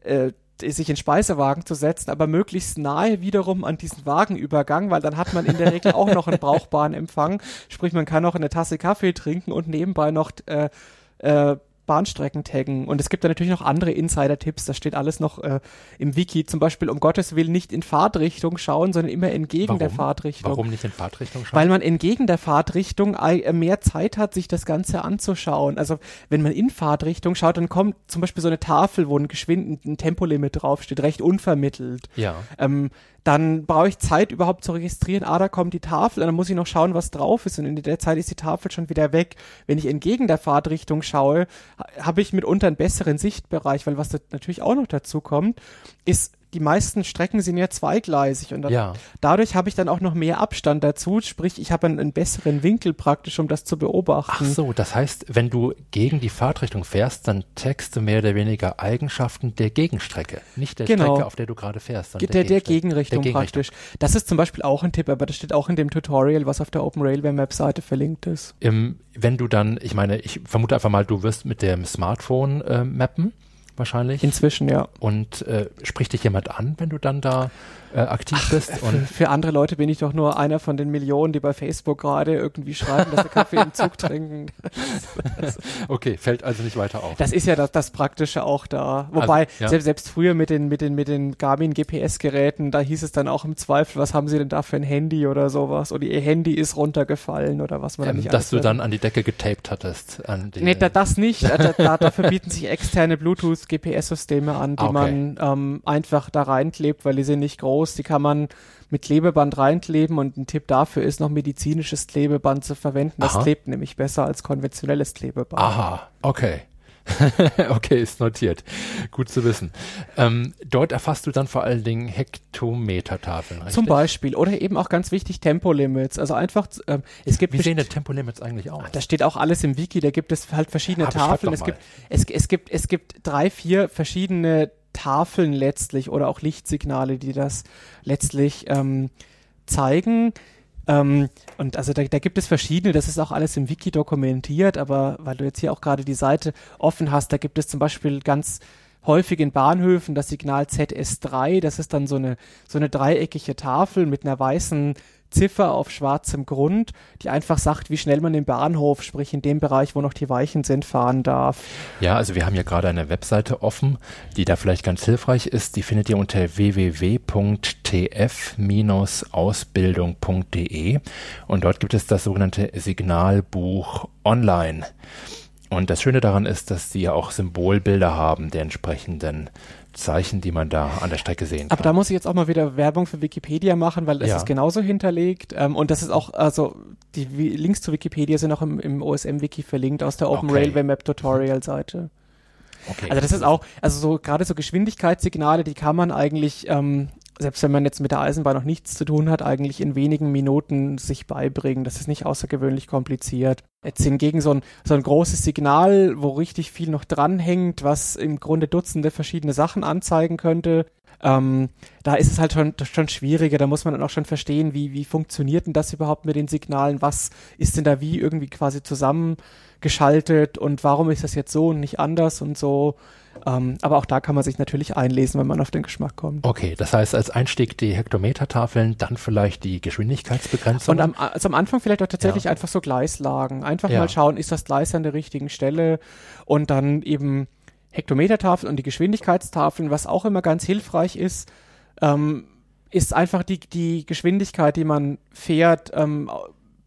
äh, sich in Speisewagen zu setzen, aber möglichst nahe wiederum an diesen Wagenübergang, weil dann hat man in der Regel auch noch einen brauchbaren Empfang. Sprich, man kann noch eine Tasse Kaffee trinken und nebenbei noch äh, äh, Bahnstrecken taggen. Und es gibt da natürlich noch andere Insider-Tipps, das steht alles noch äh, im Wiki. Zum Beispiel, um Gottes Willen, nicht in Fahrtrichtung schauen, sondern immer entgegen Warum? der Fahrtrichtung. Warum nicht in Fahrtrichtung schauen? Weil man entgegen der Fahrtrichtung äh, mehr Zeit hat, sich das Ganze anzuschauen. Also wenn man in Fahrtrichtung schaut, dann kommt zum Beispiel so eine Tafel, wo ein geschwind ein Tempolimit draufsteht, recht unvermittelt. ja. Ähm, dann brauche ich Zeit überhaupt zu registrieren, ah, da kommt die Tafel, dann muss ich noch schauen, was drauf ist. Und in der Zeit ist die Tafel schon wieder weg. Wenn ich entgegen der Fahrtrichtung schaue, ha- habe ich mitunter einen besseren Sichtbereich, weil was natürlich auch noch dazu kommt, ist, die meisten Strecken sind ja zweigleisig und dann, Ja. dadurch habe ich dann auch noch mehr Abstand dazu, sprich, ich habe einen, einen besseren Winkel praktisch, um das zu beobachten. Ach so, das heißt, wenn du gegen die Fahrtrichtung fährst, dann tagst du mehr oder weniger Eigenschaften der Gegenstrecke. Nicht der Genau. Strecke, auf der du gerade fährst, sondern der, der Gegenstrecke. Gegenrichtung Der Gegenrichtung. praktisch. Das ist zum Beispiel auch ein Tipp, aber das steht auch in dem Tutorial, was auf der Open Railway Map Seite verlinkt ist. Im, wenn du dann, ich meine, ich vermute einfach mal, du wirst mit dem Smartphone äh, mappen, wahrscheinlich. Inzwischen, ja. und äh, spricht dich jemand an, wenn du dann da äh, aktiv bist? Für, Und für andere Leute bin ich doch nur einer von den Millionen, die bei Facebook gerade irgendwie schreiben, dass sie Kaffee im Zug trinken. okay, fällt also nicht weiter auf. Das ist ja das, das Praktische auch da. Wobei, Also, ja. selbst, selbst früher mit den, mit den, mit den Garmin GPS-Geräten, da hieß es dann auch im Zweifel, was haben sie denn da für ein Handy oder sowas? Oder ihr Handy ist runtergefallen oder was man da ähm, nicht dass du dann an die Decke getaped hattest. An die, Nee, da, das nicht. Da, da, dafür bieten sich externe Bluetooth-GPS-Systeme an, die Okay. man ähm, einfach da reinklebt, weil die sind nicht groß. Die kann man mit Klebeband reinkleben und ein Tipp dafür ist, noch medizinisches Klebeband zu verwenden. Das Aha. klebt nämlich besser als konventionelles Klebeband. Aha, okay. okay, ist notiert. Gut zu wissen. Ähm, dort erfasst du dann vor allen Dingen Hektometertafeln, richtig? Zum Beispiel. Oder eben auch ganz wichtig Tempolimits. Also einfach, ähm, es gibt Wie sehen denn Tempolimits eigentlich aus? Da steht auch alles im Wiki, da gibt es halt verschiedene beschreib Tafeln. Es gibt, es, es, gibt, es gibt drei, vier verschiedene Tafeln letztlich oder auch Lichtsignale, die das letztlich ähm, zeigen. Ähm, und also da, da gibt es verschiedene, das ist auch alles im Wiki dokumentiert, aber weil du jetzt hier auch gerade die Seite offen hast, da gibt es zum Beispiel ganz häufig in Bahnhöfen das Signal ZS3, das ist dann so eine, so eine dreieckige Tafel mit einer weißen Ziffer auf schwarzem Grund, die einfach sagt, wie schnell man im Bahnhof, sprich in dem Bereich, wo noch die Weichen sind, fahren darf. Ja, also wir haben hier gerade eine Webseite offen, die da vielleicht ganz hilfreich ist. Die findet ihr unter www.tf-ausbildung.de und dort gibt es das sogenannte Signalbuch online. Und das Schöne daran ist, dass sie ja auch Symbolbilder haben der entsprechenden Zeichen, die man da an der Strecke sehen kann. Aber da muss ich jetzt auch mal wieder Werbung für Wikipedia machen, weil es Ja. ist genauso hinterlegt. Ähm, und das ist auch, also die Links zu Wikipedia sind auch im, im OSM-Wiki verlinkt aus der Open Okay. Railway Map Tutorial-Seite. okay. Also das ist auch, also so gerade so Geschwindigkeitssignale, die kann man eigentlich, ähm, selbst wenn man jetzt mit der Eisenbahn noch nichts zu tun hat, eigentlich in wenigen Minuten sich beibringen. Das ist nicht außergewöhnlich kompliziert. Jetzt hingegen so ein, so ein großes Signal, wo richtig viel noch dranhängt, was im Grunde Dutzende verschiedene Sachen anzeigen könnte, ähm, da ist es halt schon, schon schwieriger. Da muss man dann auch schon verstehen, wie, wie funktioniert denn das überhaupt mit den Signalen? Was ist denn da wie irgendwie quasi zusammengeschaltet und warum ist das jetzt so und nicht anders und so? Ähm, aber auch da kann man sich natürlich einlesen, wenn man auf den Geschmack kommt. Okay, das heißt als Einstieg die Hektometertafeln, dann vielleicht die Geschwindigkeitsbegrenzung. Und am, also am Anfang vielleicht auch tatsächlich Ja. einfach so Gleislagen. Einfach Ja. mal schauen, ist das Gleis an der richtigen Stelle und dann eben Hektometertafeln und die Geschwindigkeitstafeln, was auch immer ganz hilfreich ist, ähm, ist einfach die, die Geschwindigkeit, die man fährt, ähm,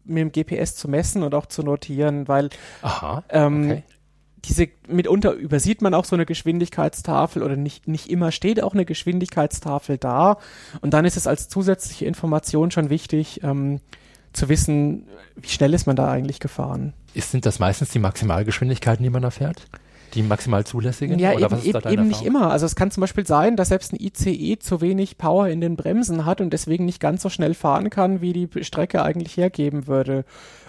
mit dem GPS zu messen und auch zu notieren, weil Aha, ähm, okay. Diese mitunter übersieht man auch so eine Geschwindigkeitstafel oder nicht, nicht immer steht auch eine Geschwindigkeitstafel da. Und dann ist es als zusätzliche Information schon wichtig, ähm, zu wissen, wie schnell ist man da eigentlich gefahren. Ist, sind das meistens die Maximalgeschwindigkeiten, die man da fährt? Die maximal zulässigen? Ja, Oder eben, was ist da eben, eben nicht Erfahrung? immer. Also es kann zum Beispiel sein, dass selbst ein ICE zu wenig Power in den Bremsen hat und deswegen nicht ganz so schnell fahren kann, wie die Strecke eigentlich hergeben würde.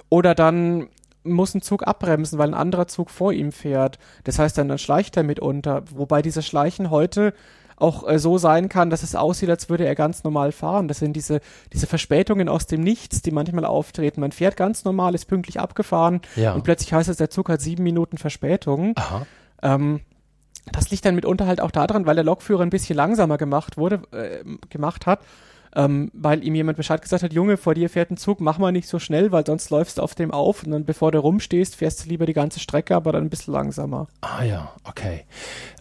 Oder dann muss ein Zug abbremsen, weil ein anderer Zug vor ihm fährt. Das heißt, dann, dann schleicht er mitunter. Wobei dieses Schleichen heute auch äh, so sein kann, dass es aussieht, als würde er ganz normal fahren. Das sind diese, diese Verspätungen aus dem Nichts, die manchmal auftreten. Man fährt ganz normal, ist pünktlich abgefahren Ja. und plötzlich heißt es, der Zug hat sieben Minuten Verspätung. Aha. Ähm, das liegt dann mitunter halt auch daran, weil der Lokführer ein bisschen langsamer gemacht wurde, äh, gemacht hat. Ähm, weil ihm jemand Bescheid gesagt hat, Junge, vor dir fährt ein Zug, mach mal nicht so schnell, weil sonst läufst du auf dem auf und dann bevor du rumstehst, fährst du lieber die ganze Strecke, aber dann ein bisschen langsamer. Ah ja, okay.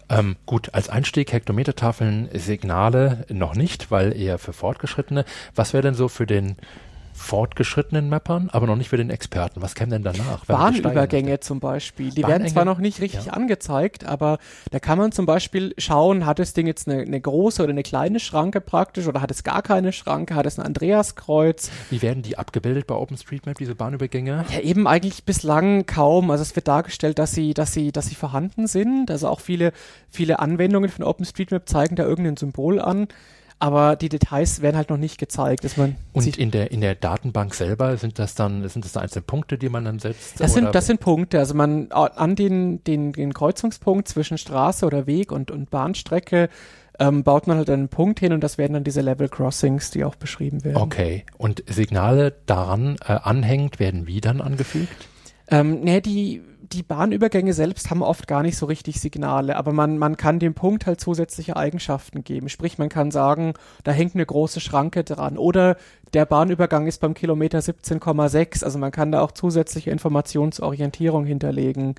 Ähm, gut, als Einstieg Hektometertafeln, Signale noch nicht, weil eher für Fortgeschrittene. Was wäre denn so für den fortgeschrittenen Mappern, aber noch nicht für den Experten. Was käme denn danach? Bahnübergänge zum Beispiel. Die werden zwar noch nicht richtig ja. angezeigt, aber da kann man zum Beispiel schauen, hat das Ding jetzt eine, eine, große oder eine kleine Schranke praktisch oder hat es gar keine Schranke, hat es ein Andreaskreuz? Wie werden die abgebildet bei OpenStreetMap, diese Bahnübergänge? Ja, eben eigentlich bislang kaum. Also es wird dargestellt, dass sie, dass sie, dass sie vorhanden sind. Also auch viele, viele Anwendungen von OpenStreetMap zeigen da irgendein Symbol an aber die Details werden halt noch nicht gezeigt. Dass man und in der, in der Datenbank selber sind das dann, sind das da einzelne Punkte, die man dann setzt? Das sind, das sind Punkte. Also man an den, den, den Kreuzungspunkt zwischen Straße oder Weg und, und Bahnstrecke ähm, baut man halt einen Punkt hin und das werden dann diese Level Crossings, die auch beschrieben werden. Okay. Und Signale daran äh, anhängend werden wie dann angefügt? Ähm, nee, die die Bahnübergänge selbst haben oft gar nicht so richtig Signale, aber man, man kann dem Punkt halt zusätzliche Eigenschaften geben. Sprich, man kann sagen, da hängt eine große Schranke dran oder der Bahnübergang ist beim Kilometer 17,6. Also man kann da auch zusätzliche Informationsorientierung hinterlegen.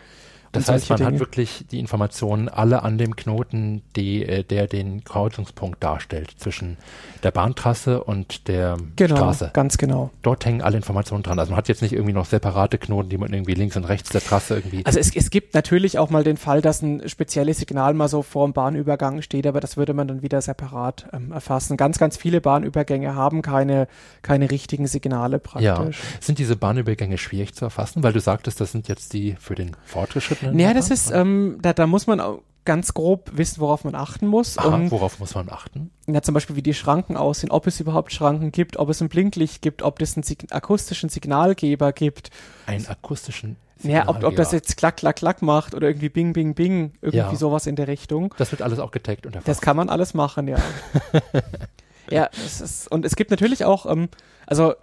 Das heißt, man Dinge. hat wirklich die Informationen alle an dem Knoten, die, äh, der den Kreuzungspunkt darstellt zwischen der Bahntrasse und der genau, Straße. Ganz genau. Dort hängen alle Informationen dran. Also man hat jetzt nicht irgendwie noch separate Knoten, die man irgendwie links und rechts der Trasse irgendwie. Also es, es gibt natürlich auch mal den Fall, dass ein spezielles Signal mal so vor dem Bahnübergang steht, aber das würde man dann wieder separat ähm, erfassen. Ganz, ganz viele Bahnübergänge haben keine, keine richtigen Signale praktisch. Ja. Sind diese Bahnübergänge schwierig zu erfassen? Weil du sagtest, das sind jetzt die für den Fortgeschrittenen Naja, das ist, ähm, da, da muss man ganz grob wissen, worauf man achten muss. Aha, und, worauf muss man achten? Ja, zum Beispiel, wie die Schranken aussehen, ob es überhaupt Schranken gibt, ob es ein Blinklicht gibt, ob es einen Sig akustischen Signalgeber gibt. Einen akustischen Signalgeber? Ja, ob, ob das jetzt klack, klack, klack macht oder irgendwie bing, bing, bing, irgendwie ja. sowas in der Richtung. Das wird alles auch getaggt und erfasst. Das kann man alles machen, ja. ja, es ist, und es gibt natürlich auch, ähm, also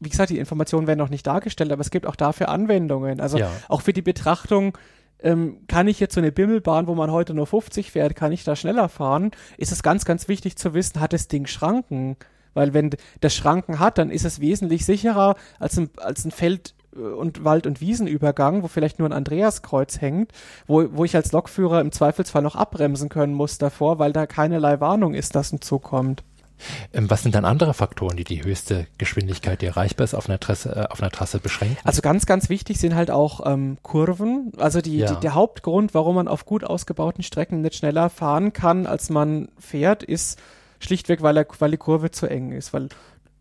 wie gesagt, die Informationen werden noch nicht dargestellt, aber es gibt auch dafür Anwendungen. Also ja. auch für die Betrachtung, ähm, kann ich jetzt so eine Bimmelbahn, wo man heute nur 50 fährt, kann ich da schneller fahren? Ist es ganz, ganz wichtig zu wissen, hat das Ding Schranken? Weil wenn das Schranken hat, dann ist es wesentlich sicherer als ein, als ein Feld- und Wald- und Wiesenübergang, wo vielleicht nur ein Andreaskreuz hängt, wo, wo ich als Lokführer im Zweifelsfall noch abbremsen können muss davor, weil da keinerlei Warnung ist, dass ein Zug kommt. Ähm, was sind dann andere Faktoren, die die höchste Geschwindigkeit, die erreichbar ist, auf einer Trasse, äh, auf einer Trasse beschränken? Also ganz, ganz wichtig sind halt auch ähm, Kurven. Also die, ja. die, der Hauptgrund, warum man auf gut ausgebauten Strecken nicht schneller fahren kann, als man fährt, ist schlichtweg, weil, er, weil die Kurve zu eng ist. Weil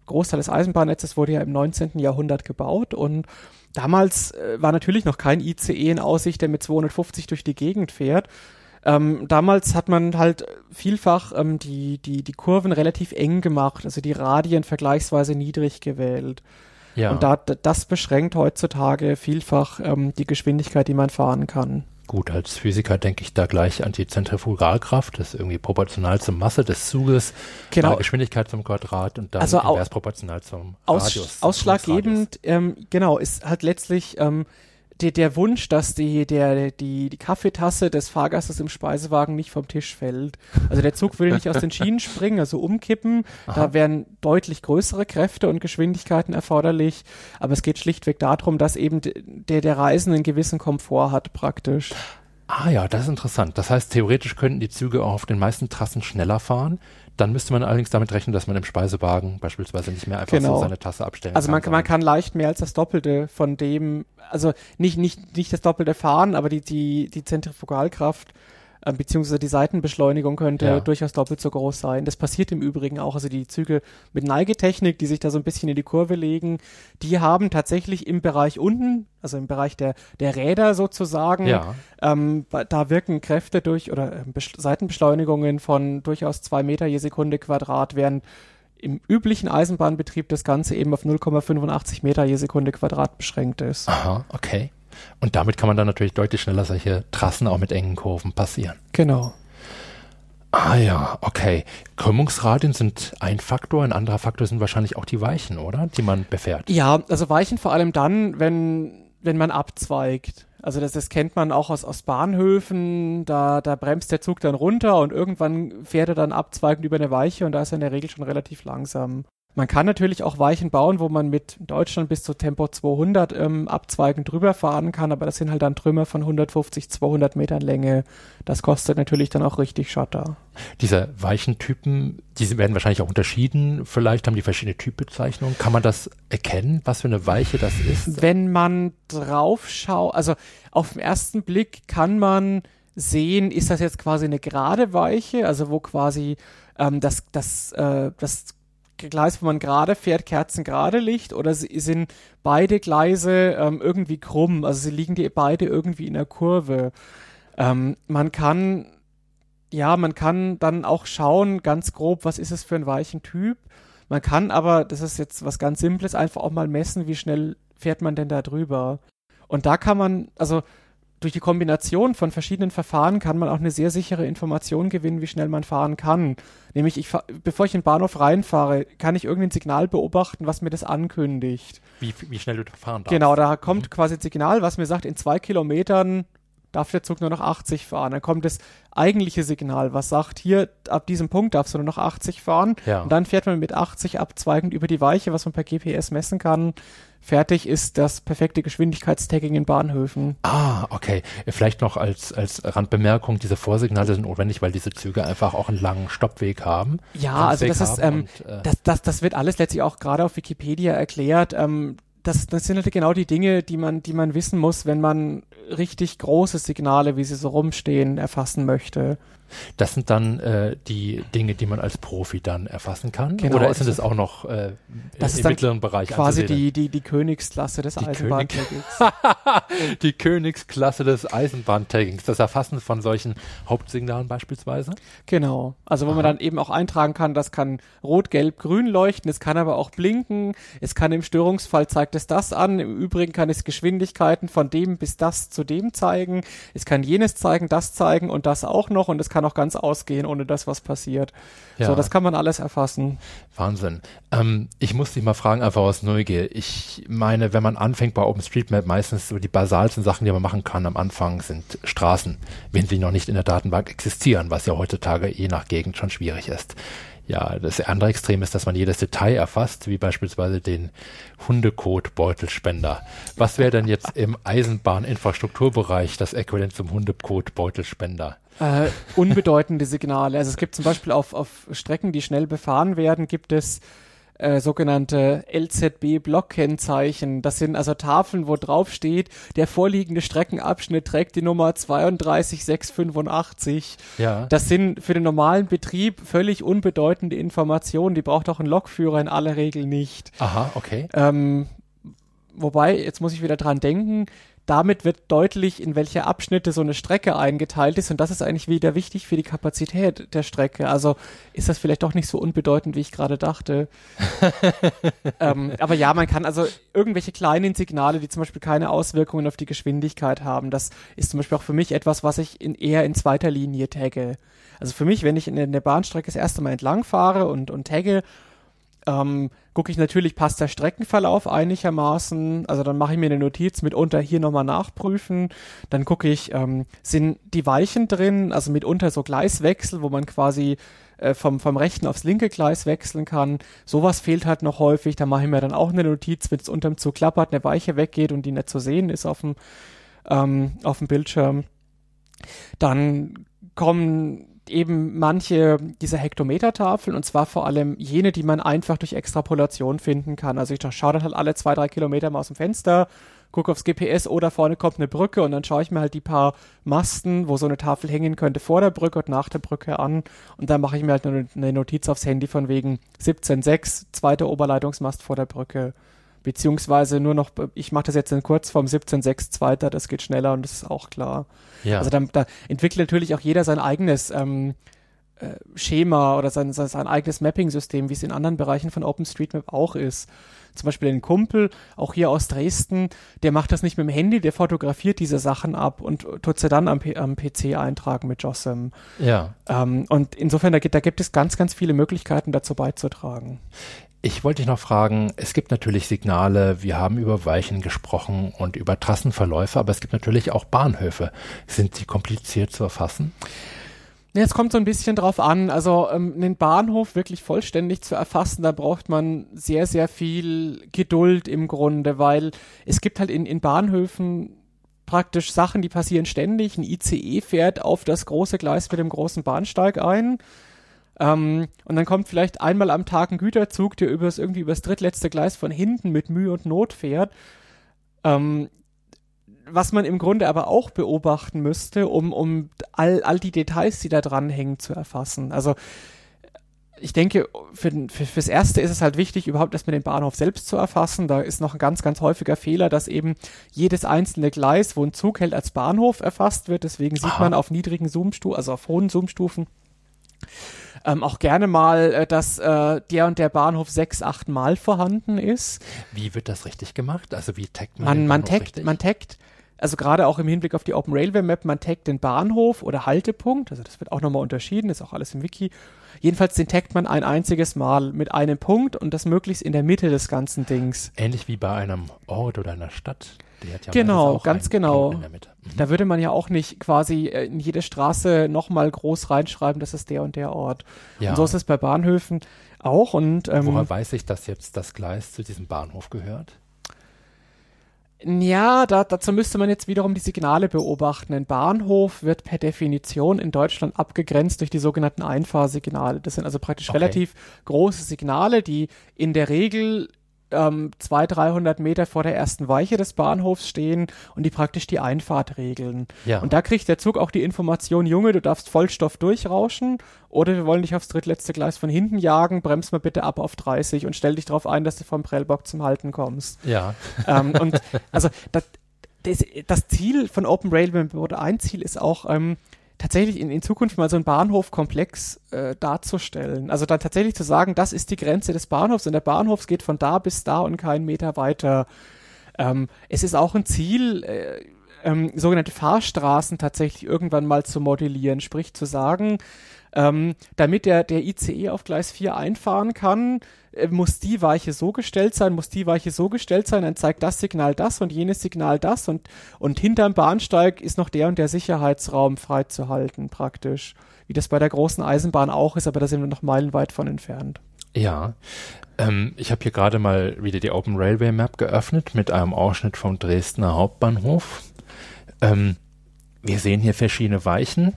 Großteil des Eisenbahnnetzes wurde ja im 19. Jahrhundert gebaut und damals äh, war natürlich noch kein ICE in Aussicht, der mit 250 durch die Gegend fährt. Ähm, damals hat man halt vielfach ähm, die, die, die Kurven relativ eng gemacht, also die Radien vergleichsweise niedrig gewählt. Ja. Und da, das beschränkt heutzutage vielfach ähm, die Geschwindigkeit, die man fahren kann. Gut, als Physiker denke ich da gleich an die Zentrifugalkraft, das ist irgendwie proportional zur Masse des Zuges, genau. Geschwindigkeit zum Quadrat und dann also invers proportional zum Aus, Radius. Ausschlaggebend, ähm, genau, ist halt letztlich ähm, der, der Wunsch, dass die, der, die, die Kaffeetasse des Fahrgastes im Speisewagen nicht vom Tisch fällt. Also der Zug will nicht aus den Schienen springen, also umkippen. Aha. Da wären deutlich größere Kräfte und Geschwindigkeiten erforderlich. Aber es geht schlichtweg darum, dass eben der, der Reisende einen gewissen Komfort hat praktisch. Ah ja, das ist interessant. Das heißt, theoretisch könnten die Züge auch auf den meisten Trassen schneller fahren. Dann müsste man allerdings damit rechnen, dass man im Speisewagen beispielsweise nicht mehr einfach genau. so seine Tasse abstellen also kann. Also man, man kann leicht mehr als das Doppelte von dem, also nicht, nicht, nicht das Doppelte fahren, aber die, die, die Zentrifugalkraft äh, beziehungsweise die Seitenbeschleunigung könnte ja. durchaus doppelt so groß sein. Das passiert im Übrigen auch. Also die Züge mit Neigetechnik, die sich da so ein bisschen in die Kurve legen, die haben tatsächlich im Bereich unten, also im Bereich der, der Räder sozusagen, ja. ähm, da wirken Kräfte durch oder äh, Seitenbeschleunigungen von durchaus zwei Meter je Sekunde Quadrat, während im üblichen Eisenbahnbetrieb das Ganze eben auf 0,85 Meter je Sekunde Quadrat beschränkt ist. Aha, okay. Und damit kann man dann natürlich deutlich schneller solche Trassen auch mit engen Kurven passieren. Genau. Ah ja, okay. Krümmungsradien sind ein Faktor, ein anderer Faktor sind wahrscheinlich auch die Weichen, oder? Die man befährt. Ja, also Weichen vor allem dann, wenn, wenn man abzweigt. Also das, das kennt man auch aus, aus Bahnhöfen, da, da bremst der Zug dann runter und irgendwann fährt er dann abzweigend über eine Weiche und da ist er in der Regel schon relativ langsam. Man kann natürlich auch Weichen bauen, wo man mit Deutschland bis zu Tempo 200 ähm, abzweigend drüber fahren kann, aber das sind halt dann Trümmer von 150, 200 Metern Länge. Das kostet natürlich dann auch richtig Schotter. Diese Weichentypen, die werden wahrscheinlich auch unterschieden. Vielleicht haben die verschiedene Typbezeichnungen. Kann man das erkennen, was für eine Weiche das ist? Wenn man drauf schaut, also auf den ersten Blick kann man sehen, ist das jetzt quasi eine gerade Weiche, also wo quasi ähm, das, das, äh, das Gleis, wo man gerade fährt, kerzengerade liegt oder sind beide Gleise ähm, irgendwie krumm? Also sie liegen die beide irgendwie in der Kurve. Ähm, man kann, ja, man kann dann auch schauen, ganz grob, was ist es für ein weichen Typ. Man kann aber, das ist jetzt was ganz Simples, einfach auch mal messen, wie schnell fährt man denn da drüber. Und da kann man, also durch die Kombination von verschiedenen Verfahren kann man auch eine sehr sichere Information gewinnen, wie schnell man fahren kann. Nämlich, ich bevor ich in den Bahnhof reinfahre, kann ich irgendein Signal beobachten, was mir das ankündigt. Wie, wie schnell du fahren darfst. Genau, da kommt mhm. quasi ein Signal, was mir sagt, in zwei Kilometern darf der Zug nur noch 80 fahren. Dann kommt das eigentliche Signal, was sagt, hier ab diesem Punkt darfst du nur noch 80 fahren. Ja. Und dann fährt man mit 80 abzweigend über die Weiche, was man per GPS messen kann. Fertig ist das perfekte Geschwindigkeitstagging in Bahnhöfen. Ah, okay. Vielleicht noch als, als Randbemerkung, diese Vorsignale sind notwendig, weil diese Züge einfach auch einen langen Stoppweg haben. Ja, also das ist, ähm, und, äh, das, das, das wird alles letztlich auch gerade auf Wikipedia erklärt. Ähm, das, das sind halt genau die Dinge, die man, die man wissen muss, wenn man richtig große Signale, wie sie so rumstehen, erfassen möchte. Das sind dann äh, die Dinge, die man als Profi dann erfassen kann? Genau, Oder sind das auch noch äh, das im mittleren Bereich Quasi die, die, die Königsklasse des Eisenbahntaggings. die Königsklasse des Eisenbahntaggings. Das Erfassen von solchen Hauptsignalen beispielsweise? Genau. Also wo Aha. man dann eben auch eintragen kann, das kann rot, gelb, grün leuchten, es kann aber auch blinken, es kann im Störungsfall zeigt es das an, im Übrigen kann es Geschwindigkeiten von dem bis das zu dem zeigen, es kann jenes zeigen, das zeigen und das auch noch und es kann kann auch ganz ausgehen, ohne dass was passiert. Ja. So, das kann man alles erfassen. Wahnsinn. Ähm, ich muss dich mal fragen, einfach aus Neugier. Ich meine, wenn man anfängt bei OpenStreetMap, meistens so die basalsten Sachen, die man machen kann am Anfang, sind Straßen, wenn sie noch nicht in der Datenbank existieren, was ja heutzutage je nach Gegend schon schwierig ist. Ja, das andere Extrem ist, dass man jedes Detail erfasst, wie beispielsweise den Hundekot-Beutelspender. Was wäre denn jetzt im Eisenbahninfrastrukturbereich das Äquivalent zum Hundekot-Beutelspender? Äh, unbedeutende Signale. Also es gibt zum Beispiel auf, auf Strecken, die schnell befahren werden, gibt es äh, sogenannte LZB-Blockkennzeichen. Das sind also Tafeln, wo drauf steht, der vorliegende Streckenabschnitt trägt die Nummer 32685. Ja. Das sind für den normalen Betrieb völlig unbedeutende Informationen. Die braucht auch ein Lokführer in aller Regel nicht. Aha, okay. Ähm, wobei, jetzt muss ich wieder dran denken, damit wird deutlich, in welche Abschnitte so eine Strecke eingeteilt ist und das ist eigentlich wieder wichtig für die Kapazität der Strecke. Also ist das vielleicht doch nicht so unbedeutend, wie ich gerade dachte. ähm, aber ja, man kann also irgendwelche kleinen Signale, die zum Beispiel keine Auswirkungen auf die Geschwindigkeit haben, das ist zum Beispiel auch für mich etwas, was ich in, eher in zweiter Linie tagge. Also für mich, wenn ich in der Bahnstrecke das erste Mal entlang fahre und, und tagge, ähm, gucke ich natürlich, passt der Streckenverlauf einigermaßen. Also dann mache ich mir eine Notiz mitunter hier nochmal nachprüfen. Dann gucke ich, ähm, sind die Weichen drin, also mitunter so Gleiswechsel, wo man quasi äh, vom, vom rechten aufs linke Gleis wechseln kann. Sowas fehlt halt noch häufig. Da mache ich mir dann auch eine Notiz, wenn es unterm Zug klappert, eine Weiche weggeht und die nicht zu sehen ist auf dem, ähm, auf dem Bildschirm. Dann kommen eben manche dieser Hektometertafeln und zwar vor allem jene, die man einfach durch Extrapolation finden kann. Also ich schaue dann halt alle zwei, drei Kilometer mal aus dem Fenster, gucke aufs GPS, oder vorne kommt eine Brücke und dann schaue ich mir halt die paar Masten, wo so eine Tafel hängen könnte, vor der Brücke und nach der Brücke an und dann mache ich mir halt eine Notiz aufs Handy von wegen 17.6, zweiter Oberleitungsmast vor der Brücke beziehungsweise nur noch, ich mache das jetzt in Kurzform 17.6 zweiter, das geht schneller und das ist auch klar. Ja. Also da, da entwickelt natürlich auch jeder sein eigenes ähm, äh, Schema oder sein, sein, sein eigenes Mapping-System, wie es in anderen Bereichen von OpenStreetMap auch ist. Zum Beispiel ein Kumpel, auch hier aus Dresden, der macht das nicht mit dem Handy, der fotografiert diese Sachen ab und tut sie dann am, am PC eintragen mit JOSM. Ja. Ähm, und insofern, da gibt, da gibt es ganz, ganz viele Möglichkeiten dazu beizutragen Ich wollte dich noch fragen, es gibt natürlich Signale, wir haben über Weichen gesprochen und über Trassenverläufe, aber es gibt natürlich auch Bahnhöfe. Sind sie kompliziert zu erfassen? Es kommt so ein bisschen drauf an. Also ähm, einen Bahnhof wirklich vollständig zu erfassen, da braucht man sehr, sehr viel Geduld im Grunde, weil es gibt halt in, in Bahnhöfen praktisch Sachen, die passieren ständig. Ein ICE fährt auf das große Gleis mit dem großen Bahnsteig ein. Ähm, und dann kommt vielleicht einmal am Tag ein Güterzug, der übers, irgendwie übers drittletzte Gleis von hinten mit Mühe und Not fährt. Ähm, was man im Grunde aber auch beobachten müsste, um, um all, all die Details, die da dranhängen, zu erfassen. Also ich denke, für, für, fürs Erste ist es halt wichtig, überhaupt erstmal den Bahnhof selbst zu erfassen. Da ist noch ein ganz, ganz häufiger Fehler, dass eben jedes einzelne Gleis, wo ein Zug hält, als Bahnhof erfasst wird. Deswegen sieht Aha. man auf niedrigen Zoomstufen, also auf hohen Zoomstufen, ähm, auch gerne mal, äh, dass äh, der und der Bahnhof sechs, acht Mal vorhanden ist. Wie wird das richtig gemacht? Also wie taggt man, man man taggt, richtig? man taggt also gerade auch im Hinblick auf die Open Railway Map, man taggt den Bahnhof oder Haltepunkt, also das wird auch nochmal unterschieden, ist auch alles im Wiki. Jedenfalls den taggt man ein einziges Mal mit einem Punkt und das möglichst in der Mitte des ganzen Dings. Ähnlich wie bei einem Ort oder einer Stadt. Ja genau, ganz genau. Mhm. Da würde man ja auch nicht quasi äh, in jede Straße nochmal groß reinschreiben, das ist der und der Ort. Ja. Und so ist es bei Bahnhöfen auch. Und, ähm, Woher weiß ich, dass jetzt das Gleis zu diesem Bahnhof gehört? Ja, da, dazu müsste man jetzt wiederum die Signale beobachten. Ein Bahnhof wird per Definition in Deutschland abgegrenzt durch die sogenannten Einfahrsignale. Das sind also praktisch okay. relativ große Signale, die in der Regel ähm, 200, 300 Meter vor der ersten Weiche des Bahnhofs stehen und die praktisch die Einfahrt regeln. Ja. Und da kriegt der Zug auch die Information, Junge, du darfst Vollstoff durchrauschen oder wir wollen dich aufs drittletzte Gleis von hinten jagen, bremst mal bitte ab auf 30 und stell dich darauf ein, dass du vom Prellbock zum Halten kommst. Ja. Ähm, und also das, das, das Ziel von Open Railway oder ein Ziel ist auch, ähm, tatsächlich in, in Zukunft mal so einen Bahnhofkomplex äh, darzustellen. Also dann tatsächlich zu sagen, das ist die Grenze des Bahnhofs und der Bahnhof geht von da bis da und keinen Meter weiter. Ähm, es ist auch ein Ziel, äh, ähm, sogenannte Fahrstraßen tatsächlich irgendwann mal zu modellieren, sprich zu sagen, ähm, damit der, der ICE auf Gleis 4 einfahren kann, muss die Weiche so gestellt sein, muss die Weiche so gestellt sein, dann zeigt das Signal das und jenes Signal das und, und hinterm Bahnsteig ist noch der und der Sicherheitsraum freizuhalten, praktisch. Wie das bei der großen Eisenbahn auch ist, aber da sind wir noch meilenweit von entfernt. Ja, ähm, ich habe hier gerade mal wieder die Open Railway Map geöffnet mit einem Ausschnitt vom Dresdner Hauptbahnhof. Ähm, wir sehen hier verschiedene Weichen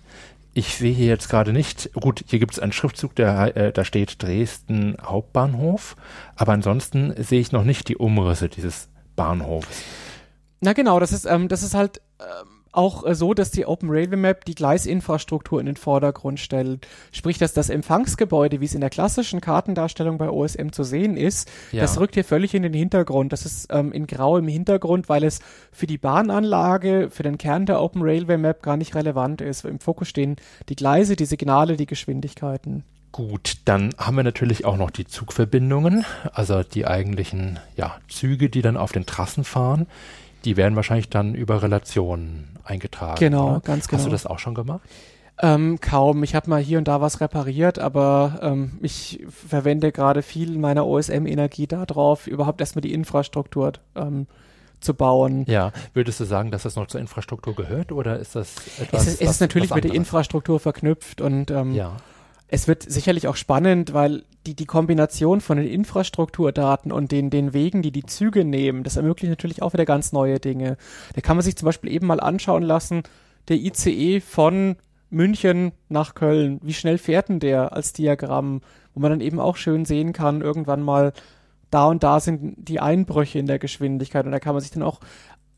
ich sehe hier jetzt gerade nicht, gut, hier gibt es einen Schriftzug, der, äh, da steht Dresden Hauptbahnhof, aber ansonsten sehe ich noch nicht die Umrisse dieses Bahnhofs. Na genau, das ist, ähm, das ist halt ähm, auch äh, so, dass die Open Railway Map die Gleisinfrastruktur in den Vordergrund stellt. Sprich, dass das Empfangsgebäude, wie es in der klassischen Kartendarstellung bei OSM zu sehen ist, ja. das rückt hier völlig in den Hintergrund. Das ist ähm, in grau im Hintergrund, weil es für die Bahnanlage, für den Kern der Open Railway Map gar nicht relevant ist. Im Fokus stehen die Gleise, die Signale, die Geschwindigkeiten. Gut, dann haben wir natürlich auch noch die Zugverbindungen, also die eigentlichen ja, Züge, die dann auf den Trassen fahren. Die werden wahrscheinlich dann über Relationen eingetragen. Genau, oder? ganz genau. Hast du das auch schon gemacht? Ähm, kaum. Ich habe mal hier und da was repariert, aber ähm, ich verwende gerade viel meiner OSM-Energie darauf, überhaupt erstmal die Infrastruktur ähm, zu bauen. Ja, würdest du sagen, dass das noch zur Infrastruktur gehört oder ist das etwas? Es ist, es ist natürlich mit der Infrastruktur verknüpft und ähm, ja es wird sicherlich auch spannend, weil die, die Kombination von den Infrastrukturdaten und den, den Wegen, die die Züge nehmen, das ermöglicht natürlich auch wieder ganz neue Dinge. Da kann man sich zum Beispiel eben mal anschauen lassen, der ICE von München nach Köln, wie schnell fährt denn der als Diagramm, wo man dann eben auch schön sehen kann, irgendwann mal da und da sind die Einbrüche in der Geschwindigkeit und da kann man sich dann auch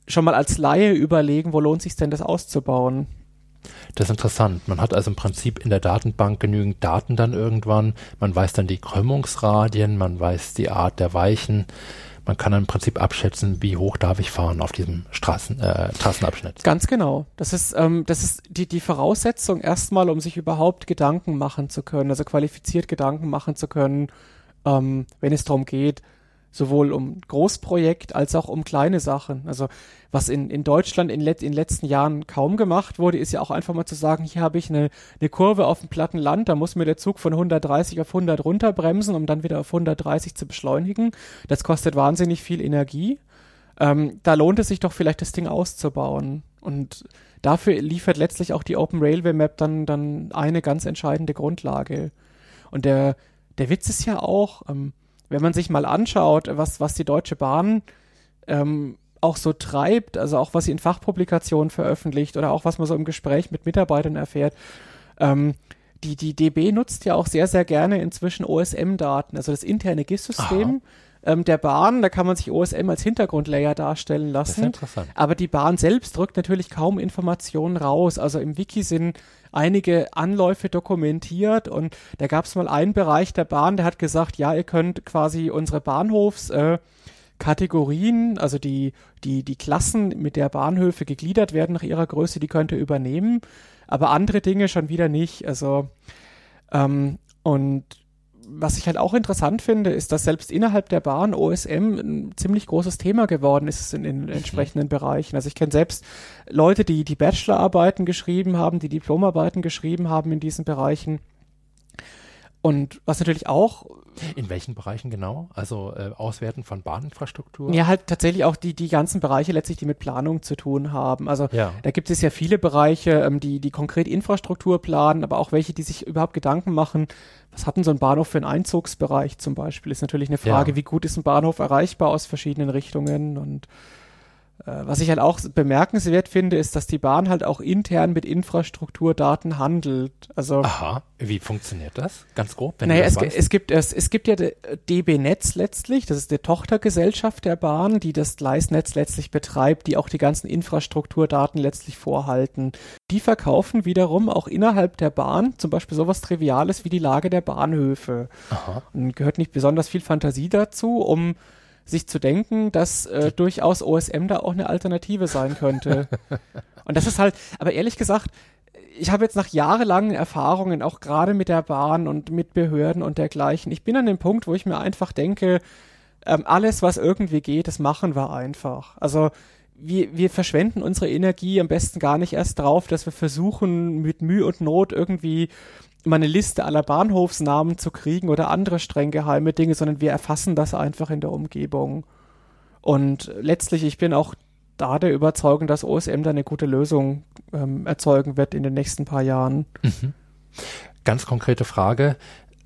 schon mal als Laie überlegen, wo lohnt sich denn das auszubauen. Das ist interessant. Man hat also im Prinzip in der Datenbank genügend Daten dann irgendwann. Man weiß dann die Krümmungsradien, man weiß die Art der Weichen. Man kann dann im Prinzip abschätzen, wie hoch darf ich fahren auf diesem Straßen, äh, Straßenabschnitt. Ganz genau. Das ist, ähm, das ist die, die Voraussetzung erstmal, um sich überhaupt Gedanken machen zu können, also qualifiziert Gedanken machen zu können, ähm, wenn es darum geht, sowohl um Großprojekt als auch um kleine Sachen. Also was in, in Deutschland in, let, in letzten Jahren kaum gemacht wurde, ist ja auch einfach mal zu sagen, hier habe ich eine, eine Kurve auf dem platten Land, da muss mir der Zug von 130 auf 100 runterbremsen, um dann wieder auf 130 zu beschleunigen. Das kostet wahnsinnig viel Energie. Ähm, da lohnt es sich doch vielleicht, das Ding auszubauen. Und dafür liefert letztlich auch die Open Railway Map dann, dann eine ganz entscheidende Grundlage. Und der, der Witz ist ja auch, ähm, wenn man sich mal anschaut, was, was die Deutsche Bahn ähm, auch so treibt, also auch was sie in Fachpublikationen veröffentlicht oder auch was man so im Gespräch mit Mitarbeitern erfährt, ähm, die, die DB nutzt ja auch sehr, sehr gerne inzwischen OSM-Daten, also das interne GIS-System ähm, der Bahn. Da kann man sich OSM als Hintergrundlayer darstellen lassen. Das ist interessant. Aber die Bahn selbst drückt natürlich kaum Informationen raus. Also im Wiki sind einige Anläufe dokumentiert und da gab es mal einen Bereich der Bahn, der hat gesagt, ja, ihr könnt quasi unsere Bahnhofs äh, Kategorien, also die, die, die Klassen, mit der Bahnhöfe gegliedert werden nach ihrer Größe, die könnte übernehmen, aber andere Dinge schon wieder nicht. Also ähm, und was ich halt auch interessant finde, ist, dass selbst innerhalb der Bahn OSM ein ziemlich großes Thema geworden ist in den entsprechenden Bereichen. Also ich kenne selbst Leute, die die Bachelorarbeiten geschrieben haben, die Diplomarbeiten geschrieben haben in diesen Bereichen. Und was natürlich auch. In welchen Bereichen genau? Also äh, Auswerten von Bahninfrastruktur? Ja, halt tatsächlich auch die, die ganzen Bereiche letztlich, die mit Planung zu tun haben. Also ja. da gibt es ja viele Bereiche, ähm, die, die konkret Infrastruktur planen, aber auch welche, die sich überhaupt Gedanken machen, was hat denn so ein Bahnhof für einen Einzugsbereich zum Beispiel? Ist natürlich eine Frage, ja. wie gut ist ein Bahnhof erreichbar aus verschiedenen Richtungen und was ich halt auch bemerkenswert finde, ist, dass die Bahn halt auch intern mit Infrastrukturdaten handelt. Also Aha, wie funktioniert das? Ganz grob. Wenn naja, es, es, gibt es, es gibt ja DB Netz letztlich, das ist die Tochtergesellschaft der Bahn, die das Gleisnetz letztlich betreibt, die auch die ganzen Infrastrukturdaten letztlich vorhalten. Die verkaufen wiederum auch innerhalb der Bahn zum Beispiel sowas Triviales wie die Lage der Bahnhöfe. Aha. Und gehört nicht besonders viel Fantasie dazu, um sich zu denken, dass äh, durchaus OSM da auch eine Alternative sein könnte. Und das ist halt, aber ehrlich gesagt, ich habe jetzt nach jahrelangen Erfahrungen, auch gerade mit der Bahn und mit Behörden und dergleichen, ich bin an dem Punkt, wo ich mir einfach denke, ähm, alles, was irgendwie geht, das machen wir einfach. Also wir, wir verschwenden unsere Energie am besten gar nicht erst drauf, dass wir versuchen, mit Mühe und Not irgendwie mal eine Liste aller Bahnhofsnamen zu kriegen oder andere streng geheime Dinge, sondern wir erfassen das einfach in der Umgebung. Und letztlich, ich bin auch da der Überzeugung, dass OSM da eine gute Lösung ähm, erzeugen wird in den nächsten paar Jahren. Mhm. Ganz konkrete Frage.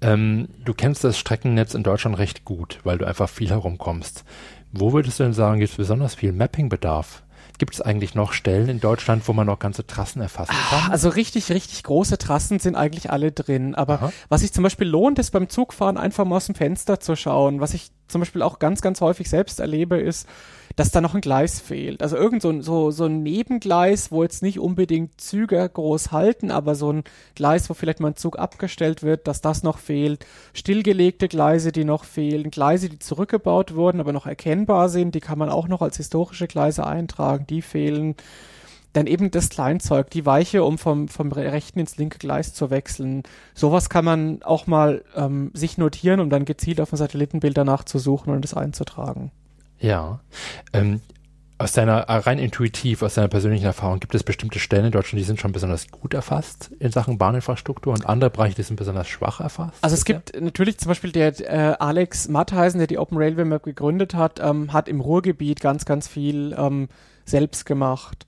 Ähm, du kennst das Streckennetz in Deutschland recht gut, weil du einfach viel herumkommst. Wo würdest du denn sagen, gibt es besonders viel Mappingbedarf? Gibt es eigentlich noch Stellen in Deutschland, wo man noch ganze Trassen erfassen kann? Ah, also richtig, richtig große Trassen sind eigentlich alle drin. Aber Aha. was sich zum Beispiel lohnt, ist beim Zugfahren einfach mal aus dem Fenster zu schauen. Was ich zum Beispiel auch ganz, ganz häufig selbst erlebe, ist, dass da noch ein Gleis fehlt. Also irgend so ein, so, so ein Nebengleis, wo jetzt nicht unbedingt Züge groß halten, aber so ein Gleis, wo vielleicht mal ein Zug abgestellt wird, dass das noch fehlt. Stillgelegte Gleise, die noch fehlen. Gleise, die zurückgebaut wurden, aber noch erkennbar sind, die kann man auch noch als historische Gleise eintragen, die fehlen. Dann eben das Kleinzeug, die Weiche, um vom, vom rechten ins linke Gleis zu wechseln. Sowas kann man auch mal ähm, sich notieren, um dann gezielt auf ein Satellitenbild danach zu suchen und es einzutragen. Ja. Ähm, aus deiner, äh, rein intuitiv, aus deiner persönlichen Erfahrung, gibt es bestimmte Stellen in Deutschland, die sind schon besonders gut erfasst in Sachen Bahninfrastruktur und andere Bereiche, die sind besonders schwach erfasst? Also es gibt ja? natürlich zum Beispiel der äh, Alex Mattheisen, der die Open Railway Map gegründet hat, ähm, hat im Ruhrgebiet ganz, ganz viel ähm, selbst gemacht.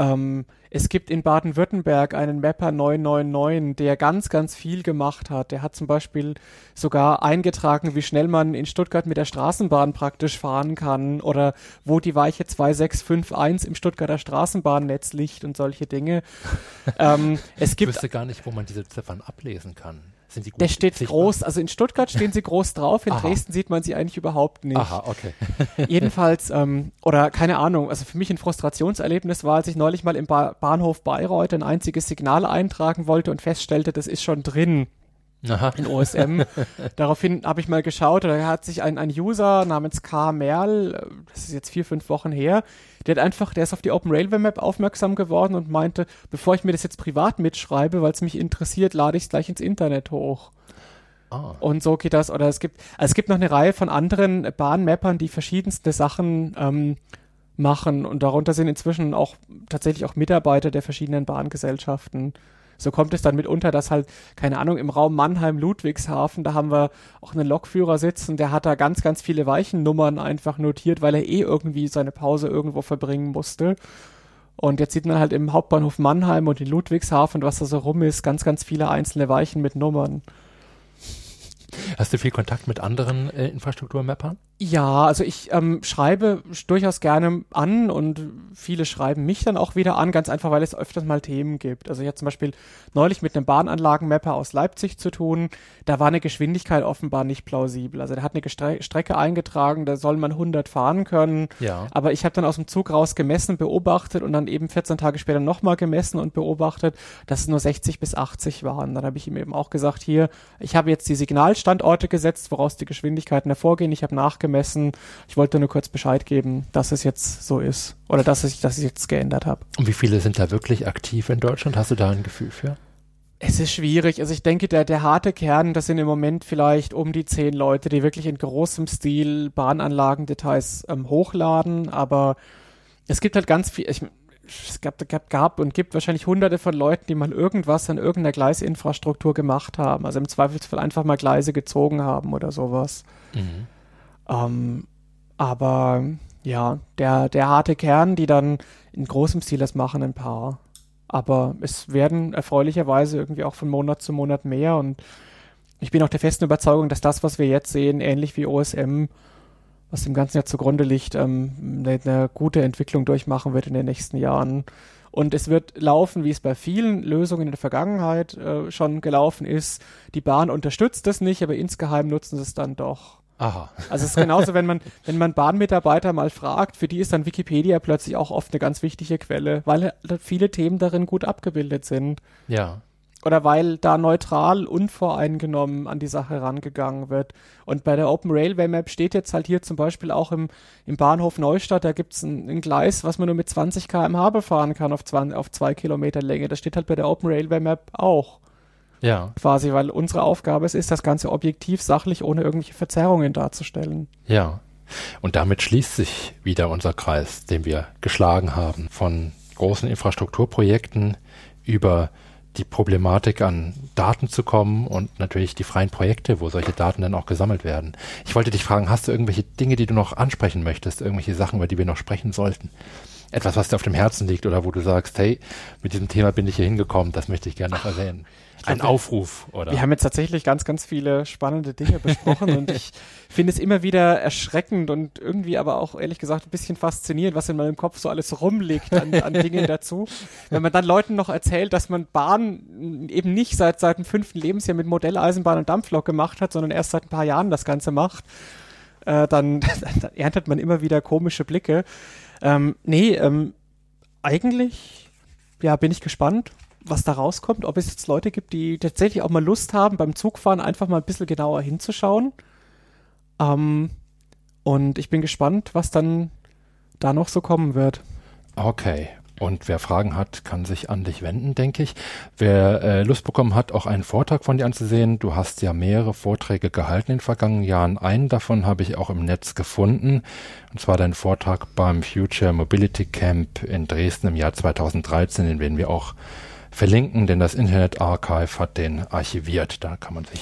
Ähm, es gibt in Baden-Württemberg einen Mapper 999, der ganz, ganz viel gemacht hat. Der hat zum Beispiel sogar eingetragen, wie schnell man in Stuttgart mit der Straßenbahn praktisch fahren kann oder wo die Weiche 2651 im Stuttgarter Straßenbahnnetz liegt und solche Dinge. ähm, es gibt ich wüsste gar nicht, wo man diese Ziffern ablesen kann. Sind die gut Der steht sichtbar? groß, also in Stuttgart stehen sie groß drauf, in Aha. Dresden sieht man sie eigentlich überhaupt nicht. Aha, okay. Jedenfalls, ähm, oder keine Ahnung, also für mich ein Frustrationserlebnis war, als ich neulich mal im ba Bahnhof Bayreuth ein einziges Signal eintragen wollte und feststellte, das ist schon drin. Aha. in OSM. Daraufhin habe ich mal geschaut, da hat sich ein, ein User namens K. Merl, das ist jetzt vier, fünf Wochen her, der hat einfach, der ist auf die Open Railway Map aufmerksam geworden und meinte, bevor ich mir das jetzt privat mitschreibe, weil es mich interessiert, lade ich es gleich ins Internet hoch. Ah. Und so geht das. Oder es gibt, also es gibt noch eine Reihe von anderen Bahnmappern, die verschiedenste Sachen ähm, machen. Und darunter sind inzwischen auch tatsächlich auch Mitarbeiter der verschiedenen Bahngesellschaften. So kommt es dann mitunter, dass halt, keine Ahnung, im Raum Mannheim, Ludwigshafen, da haben wir auch einen Lokführer sitzen, der hat da ganz, ganz viele Weichennummern einfach notiert, weil er eh irgendwie seine Pause irgendwo verbringen musste. Und jetzt sieht man halt im Hauptbahnhof Mannheim und in Ludwigshafen, was da so rum ist, ganz, ganz viele einzelne Weichen mit Nummern. Hast du viel Kontakt mit anderen äh, Infrastrukturmappern? Ja, also ich ähm, schreibe durchaus gerne an und viele schreiben mich dann auch wieder an, ganz einfach, weil es öfters mal Themen gibt. Also ich hatte zum Beispiel neulich mit einem Bahnanlagenmapper aus Leipzig zu tun. Da war eine Geschwindigkeit offenbar nicht plausibel. Also der hat eine Gestre Strecke eingetragen, da soll man 100 fahren können. Ja. Aber ich habe dann aus dem Zug raus gemessen, beobachtet und dann eben 14 Tage später nochmal gemessen und beobachtet, dass es nur 60 bis 80 waren. Dann habe ich ihm eben auch gesagt, hier, ich habe jetzt die Signalstandorte gesetzt, woraus die Geschwindigkeiten hervorgehen. Ich habe nachgemessen gemessen. Ich wollte nur kurz Bescheid geben, dass es jetzt so ist oder dass ich, ich jetzt geändert habe. Und wie viele sind da wirklich aktiv in Deutschland? Hast du da ein Gefühl für? Es ist schwierig. Also ich denke, der, der harte Kern, das sind im Moment vielleicht um die zehn Leute, die wirklich in großem Stil Bahnanlagendetails ähm, hochladen. Aber es gibt halt ganz viel, ich, es gab, gab, gab und gibt wahrscheinlich hunderte von Leuten, die mal irgendwas an irgendeiner Gleisinfrastruktur gemacht haben. Also im Zweifelsfall einfach mal Gleise gezogen haben oder sowas. Mhm. Ähm, aber ja, der, der harte Kern, die dann in großem Stil das machen, ein paar. Aber es werden erfreulicherweise irgendwie auch von Monat zu Monat mehr und ich bin auch der festen Überzeugung, dass das, was wir jetzt sehen, ähnlich wie OSM, was dem Ganzen ja zugrunde liegt, ähm, eine, eine gute Entwicklung durchmachen wird in den nächsten Jahren. Und es wird laufen, wie es bei vielen Lösungen in der Vergangenheit äh, schon gelaufen ist. Die Bahn unterstützt es nicht, aber insgeheim nutzen sie es dann doch. Aha. Also es ist genauso, wenn man, wenn man Bahnmitarbeiter mal fragt, für die ist dann Wikipedia plötzlich auch oft eine ganz wichtige Quelle, weil viele Themen darin gut abgebildet sind. Ja. Oder weil da neutral, unvoreingenommen an die Sache rangegangen wird. Und bei der Open Railway Map steht jetzt halt hier zum Beispiel auch im, im Bahnhof Neustadt, da gibt's ein, ein Gleis, was man nur mit 20 km/h befahren kann auf zwei, auf zwei Kilometer Länge. Das steht halt bei der Open Railway Map auch. Ja. Quasi, weil unsere Aufgabe es ist, das Ganze objektiv, sachlich, ohne irgendwelche Verzerrungen darzustellen. Ja. Und damit schließt sich wieder unser Kreis, den wir geschlagen haben, von großen Infrastrukturprojekten über die Problematik an Daten zu kommen und natürlich die freien Projekte, wo solche Daten dann auch gesammelt werden. Ich wollte dich fragen, hast du irgendwelche Dinge, die du noch ansprechen möchtest, irgendwelche Sachen, über die wir noch sprechen sollten? Etwas, was dir auf dem Herzen liegt oder wo du sagst, hey, mit diesem Thema bin ich hier hingekommen, das möchte ich gerne noch erwähnen. Ein Aufruf, oder? Wir haben jetzt tatsächlich ganz, ganz viele spannende Dinge besprochen und ich finde es immer wieder erschreckend und irgendwie aber auch ehrlich gesagt ein bisschen faszinierend, was in meinem Kopf so alles rumliegt an, an Dingen dazu. Wenn man dann Leuten noch erzählt, dass man Bahn eben nicht seit, seit dem fünften Lebensjahr mit Modelleisenbahn und Dampflok gemacht hat, sondern erst seit ein paar Jahren das Ganze macht, äh, dann, dann erntet man immer wieder komische Blicke. Ähm, nee, ähm, eigentlich, ja, bin ich gespannt was da rauskommt, ob es jetzt Leute gibt, die tatsächlich auch mal Lust haben, beim Zugfahren einfach mal ein bisschen genauer hinzuschauen. Ähm, und ich bin gespannt, was dann da noch so kommen wird. Okay. Und wer Fragen hat, kann sich an dich wenden, denke ich. Wer äh, Lust bekommen hat, auch einen Vortrag von dir anzusehen, du hast ja mehrere Vorträge gehalten in den vergangenen Jahren. Einen davon habe ich auch im Netz gefunden. Und zwar dein Vortrag beim Future Mobility Camp in Dresden im Jahr 2013, den werden wir auch verlinken, denn das Internet Archive hat den archiviert. Da kann man sich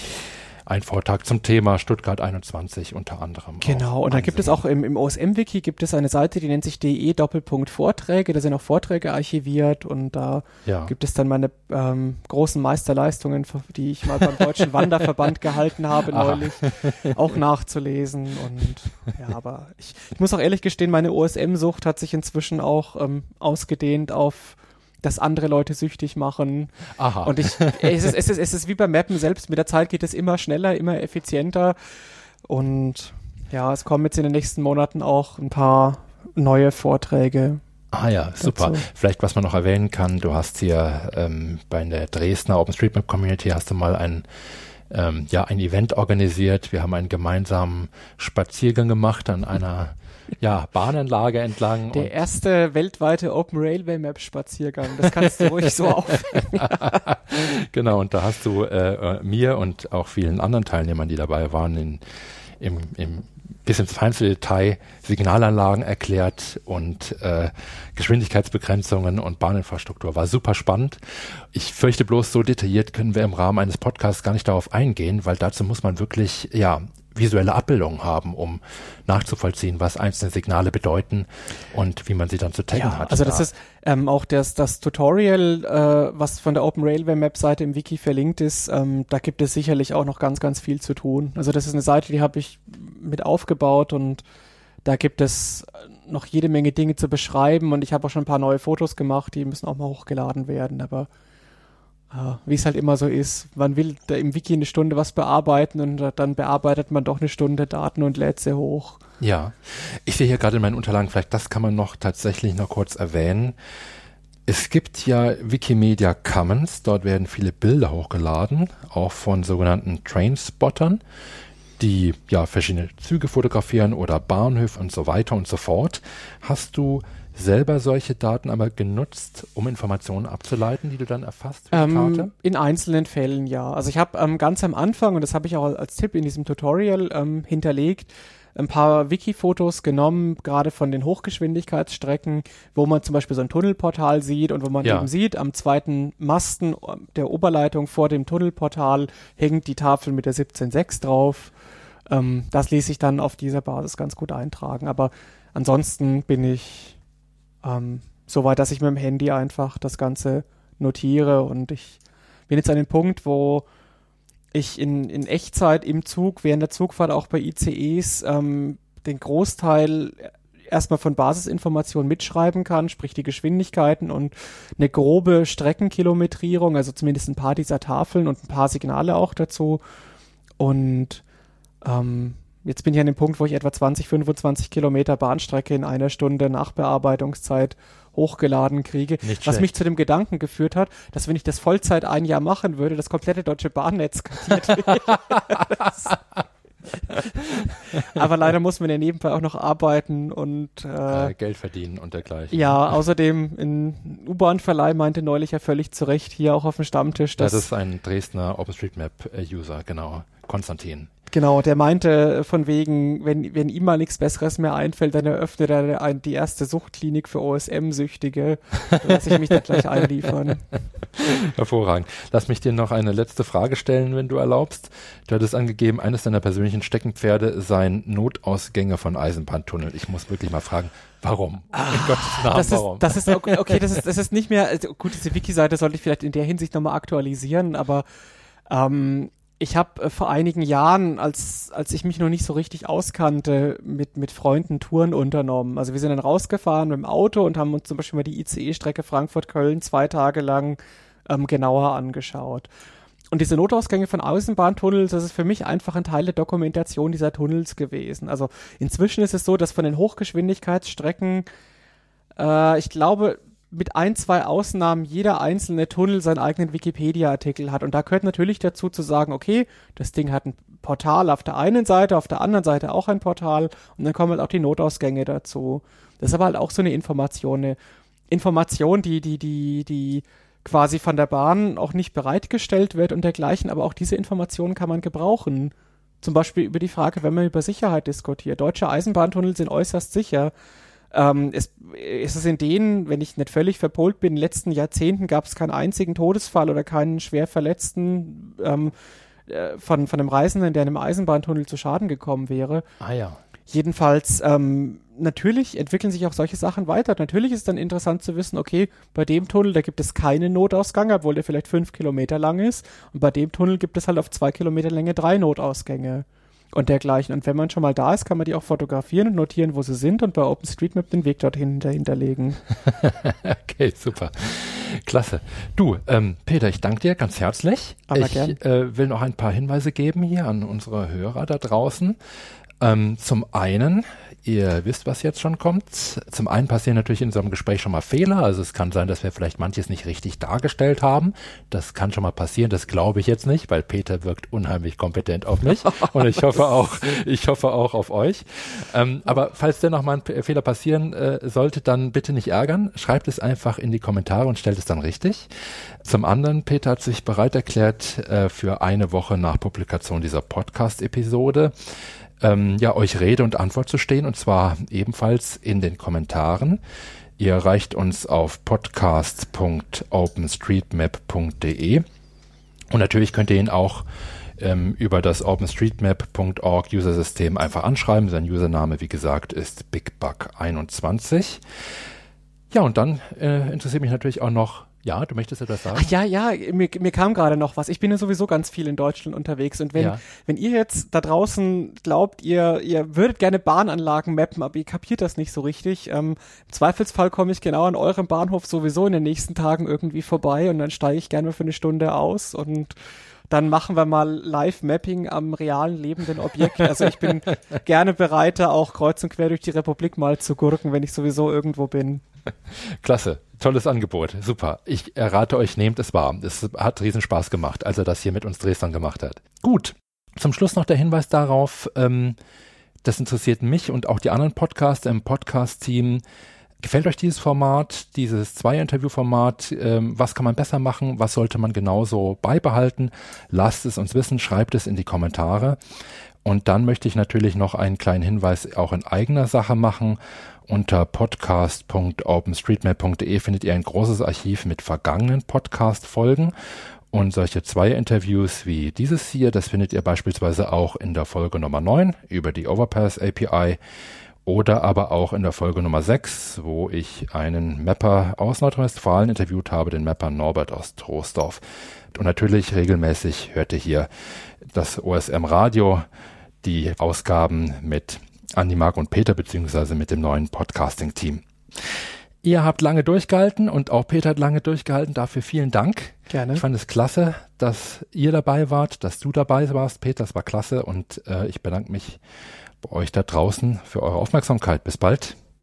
einen Vortrag zum Thema Stuttgart 21 unter anderem. Genau, und da gibt es auch im, im OSM-Wiki gibt es eine Seite, die nennt sich de Doppelpunkt Vorträge. Da sind auch Vorträge archiviert und da ja. gibt es dann meine ähm, großen Meisterleistungen, die ich mal beim Deutschen Wanderverband gehalten habe neulich, auch nachzulesen. Und ja, aber ich, ich muss auch ehrlich gestehen, meine OSM-Sucht hat sich inzwischen auch ähm, ausgedehnt auf dass andere Leute süchtig machen. Aha. Und ich, es ist, es ist, es ist wie beim Mappen selbst. Mit der Zeit geht es immer schneller, immer effizienter. Und ja, es kommen jetzt in den nächsten Monaten auch ein paar neue Vorträge. Ah ja, super. Dazu. Vielleicht, was man noch erwähnen kann, du hast hier ähm, bei der Dresdner OpenStreetMap Community hast du mal ein ähm, ja ein Event organisiert. Wir haben einen gemeinsamen Spaziergang gemacht an einer ja, Bahnanlage entlang. Der erste weltweite Open Railway Map Spaziergang. Das kannst du ruhig so aufhängen. genau, und da hast du äh, äh, mir und auch vielen anderen Teilnehmern, die dabei waren, in, im, im bis ins feinste Detail Signalanlagen erklärt und äh, Geschwindigkeitsbegrenzungen und Bahninfrastruktur. War super spannend. Ich fürchte bloß, so detailliert können wir im Rahmen eines Podcasts gar nicht darauf eingehen, weil dazu muss man wirklich, ja, visuelle Abbildungen haben, um nachzuvollziehen, was einzelne Signale bedeuten und wie man sie dann zu taggen ja, hat. Also das ist ähm, auch das, das Tutorial, äh, was von der Open Railway Map Seite im Wiki verlinkt ist, ähm, da gibt es sicherlich auch noch ganz, ganz viel zu tun. Also das ist eine Seite, die habe ich mit aufgebaut und da gibt es noch jede Menge Dinge zu beschreiben und ich habe auch schon ein paar neue Fotos gemacht, die müssen auch mal hochgeladen werden, aber wie es halt immer so ist. Man will da im Wiki eine Stunde was bearbeiten und dann bearbeitet man doch eine Stunde Daten und lädt sie hoch. Ja, ich sehe hier gerade in meinen Unterlagen, vielleicht das kann man noch tatsächlich noch kurz erwähnen. Es gibt ja Wikimedia Commons, dort werden viele Bilder hochgeladen, auch von sogenannten Trainspottern, die ja verschiedene Züge fotografieren oder Bahnhöfe und so weiter und so fort. Hast du selber solche Daten aber genutzt, um Informationen abzuleiten, die du dann erfasst ähm, In einzelnen Fällen ja. Also ich habe ähm, ganz am Anfang, und das habe ich auch als Tipp in diesem Tutorial ähm, hinterlegt, ein paar Wiki-Fotos genommen, gerade von den Hochgeschwindigkeitsstrecken, wo man zum Beispiel so ein Tunnelportal sieht und wo man ja. eben sieht, am zweiten Masten der Oberleitung vor dem Tunnelportal hängt die Tafel mit der 17.6 drauf. Ähm, das ließ sich dann auf dieser Basis ganz gut eintragen. Aber ansonsten bin ich ähm, Soweit, dass ich mit dem Handy einfach das Ganze notiere und ich bin jetzt an dem Punkt, wo ich in, in Echtzeit im Zug, während der Zugfahrt auch bei ICEs, ähm, den Großteil erstmal von Basisinformationen mitschreiben kann, sprich die Geschwindigkeiten und eine grobe Streckenkilometrierung, also zumindest ein paar dieser Tafeln und ein paar Signale auch dazu. Und ähm, Jetzt bin ich an dem Punkt, wo ich etwa 20, 25 Kilometer Bahnstrecke in einer Stunde Nachbearbeitungszeit hochgeladen kriege, Nicht was schlecht. mich zu dem Gedanken geführt hat, dass wenn ich das Vollzeit ein Jahr machen würde, das komplette deutsche Bahnnetz skaliert Aber leider muss man ja nebenbei auch noch arbeiten und äh, äh, Geld verdienen und dergleichen. Ja, außerdem ein U-Bahn-Verleih meinte neulich ja völlig zu Recht hier auch auf dem Stammtisch. Dass das ist ein Dresdner OpenStreetMap-User, genau. Konstantin. Genau, der meinte von wegen, wenn, wenn ihm mal nichts Besseres mehr einfällt, dann eröffnet er die erste Suchtklinik für OSM-Süchtige. Da lasse ich mich dann gleich einliefern. Hervorragend. Lass mich dir noch eine letzte Frage stellen, wenn du erlaubst. Du hattest angegeben, eines deiner persönlichen Steckenpferde seien Notausgänge von Eisenbahntunnel. Ich muss wirklich mal fragen, warum? Ah, in Gottes Namen, das ist, warum? Das ist okay, das ist, das ist nicht mehr, also gut, diese Wiki-Seite sollte ich vielleicht in der Hinsicht nochmal aktualisieren, aber ähm, ich habe äh, vor einigen Jahren, als, als ich mich noch nicht so richtig auskannte, mit, mit Freunden Touren unternommen. Also wir sind dann rausgefahren mit dem Auto und haben uns zum Beispiel mal die ICE-Strecke Frankfurt-Köln zwei Tage lang ähm, genauer angeschaut. Und diese Notausgänge von Außenbahntunnels, das ist für mich einfach ein Teil der Dokumentation dieser Tunnels gewesen. Also inzwischen ist es so, dass von den Hochgeschwindigkeitsstrecken, äh, ich glaube, mit ein, zwei Ausnahmen jeder einzelne Tunnel seinen eigenen Wikipedia-Artikel hat. Und da gehört natürlich dazu zu sagen, okay, das Ding hat ein Portal auf der einen Seite, auf der anderen Seite auch ein Portal und dann kommen halt auch die Notausgänge dazu. Das ist aber halt auch so eine Information, eine Information, die, die, die, die quasi von der Bahn auch nicht bereitgestellt wird und dergleichen, aber auch diese Informationen kann man gebrauchen. Zum Beispiel über die Frage, wenn man über Sicherheit diskutiert. Deutsche Eisenbahntunnel sind äußerst sicher. Ähm, es, ist es in denen, wenn ich nicht völlig verpolt bin, in den letzten Jahrzehnten gab es keinen einzigen Todesfall oder keinen schwer Verletzten ähm, äh, von, von einem Reisenden, der in einem Eisenbahntunnel zu Schaden gekommen wäre. Ah ja. Jedenfalls, ähm, natürlich entwickeln sich auch solche Sachen weiter. Natürlich ist es dann interessant zu wissen, okay, bei dem Tunnel, da gibt es keinen Notausgang, obwohl der vielleicht fünf Kilometer lang ist. Und bei dem Tunnel gibt es halt auf zwei Kilometer Länge drei Notausgänge und dergleichen. Und wenn man schon mal da ist, kann man die auch fotografieren und notieren, wo sie sind und bei OpenStreetMap den Weg dorthin hinterlegen. okay, super. Klasse. Du, ähm, Peter, ich danke dir ganz herzlich. Aber ich. Äh, will noch ein paar Hinweise geben hier an unsere Hörer da draußen. Ähm, zum einen, Ihr wisst, was jetzt schon kommt. Zum einen passieren natürlich in so einem Gespräch schon mal Fehler. Also es kann sein, dass wir vielleicht manches nicht richtig dargestellt haben. Das kann schon mal passieren. Das glaube ich jetzt nicht, weil Peter wirkt unheimlich kompetent auf mich. Und ich hoffe auch, ich hoffe auch auf euch. Ähm, aber falls dennoch mal ein Fehler passieren äh, sollte, dann bitte nicht ärgern. Schreibt es einfach in die Kommentare und stellt es dann richtig. Zum anderen, Peter hat sich bereit erklärt, äh, für eine Woche nach Publikation dieser Podcast-Episode ähm, ja, euch Rede und Antwort zu stehen und zwar ebenfalls in den Kommentaren. Ihr erreicht uns auf podcasts.openstreetmap.de und natürlich könnt ihr ihn auch ähm, über das openstreetmap.org User-System einfach anschreiben. Sein Username, wie gesagt, ist BigBug21. Ja, und dann äh, interessiert mich natürlich auch noch, ja, du möchtest etwas sagen? Ach ja, ja, mir, mir kam gerade noch was. Ich bin ja sowieso ganz viel in Deutschland unterwegs und wenn, ja. wenn ihr jetzt da draußen glaubt, ihr, ihr würdet gerne Bahnanlagen mappen, aber ihr kapiert das nicht so richtig, ähm, im Zweifelsfall komme ich genau an eurem Bahnhof sowieso in den nächsten Tagen irgendwie vorbei und dann steige ich gerne für eine Stunde aus und dann machen wir mal Live-Mapping am realen lebenden Objekt. Also ich bin gerne bereit, auch kreuz und quer durch die Republik mal zu gurken, wenn ich sowieso irgendwo bin. Klasse. Tolles Angebot. Super. Ich errate euch, nehmt es wahr. Es hat riesen Spaß gemacht, als er das hier mit uns Dresdern gemacht hat. Gut. Zum Schluss noch der Hinweis darauf, ähm, das interessiert mich und auch die anderen Podcaster im Podcast-Team. Gefällt euch dieses Format, dieses Zwei-Interview-Format? Ähm, was kann man besser machen? Was sollte man genauso beibehalten? Lasst es uns wissen, schreibt es in die Kommentare. Und dann möchte ich natürlich noch einen kleinen Hinweis auch in eigener Sache machen. Unter podcast.openstreetmap.de findet ihr ein großes Archiv mit vergangenen Podcast-Folgen. Und solche zwei Interviews wie dieses hier, das findet ihr beispielsweise auch in der Folge Nummer 9 über die Overpass API oder aber auch in der Folge Nummer 6, wo ich einen Mapper aus Nordrhein-Westfalen interviewt habe, den Mapper Norbert aus Troisdorf. Und natürlich regelmäßig hört ihr hier das OSM Radio, die Ausgaben mit Andi, Mark und Peter, beziehungsweise mit dem neuen Podcasting-Team. Ihr habt lange durchgehalten und auch Peter hat lange durchgehalten. Dafür vielen Dank. Gerne. Ich fand es klasse, dass ihr dabei wart, dass du dabei warst, Peter. Das war klasse und äh, ich bedanke mich bei euch da draußen für eure Aufmerksamkeit. Bis bald.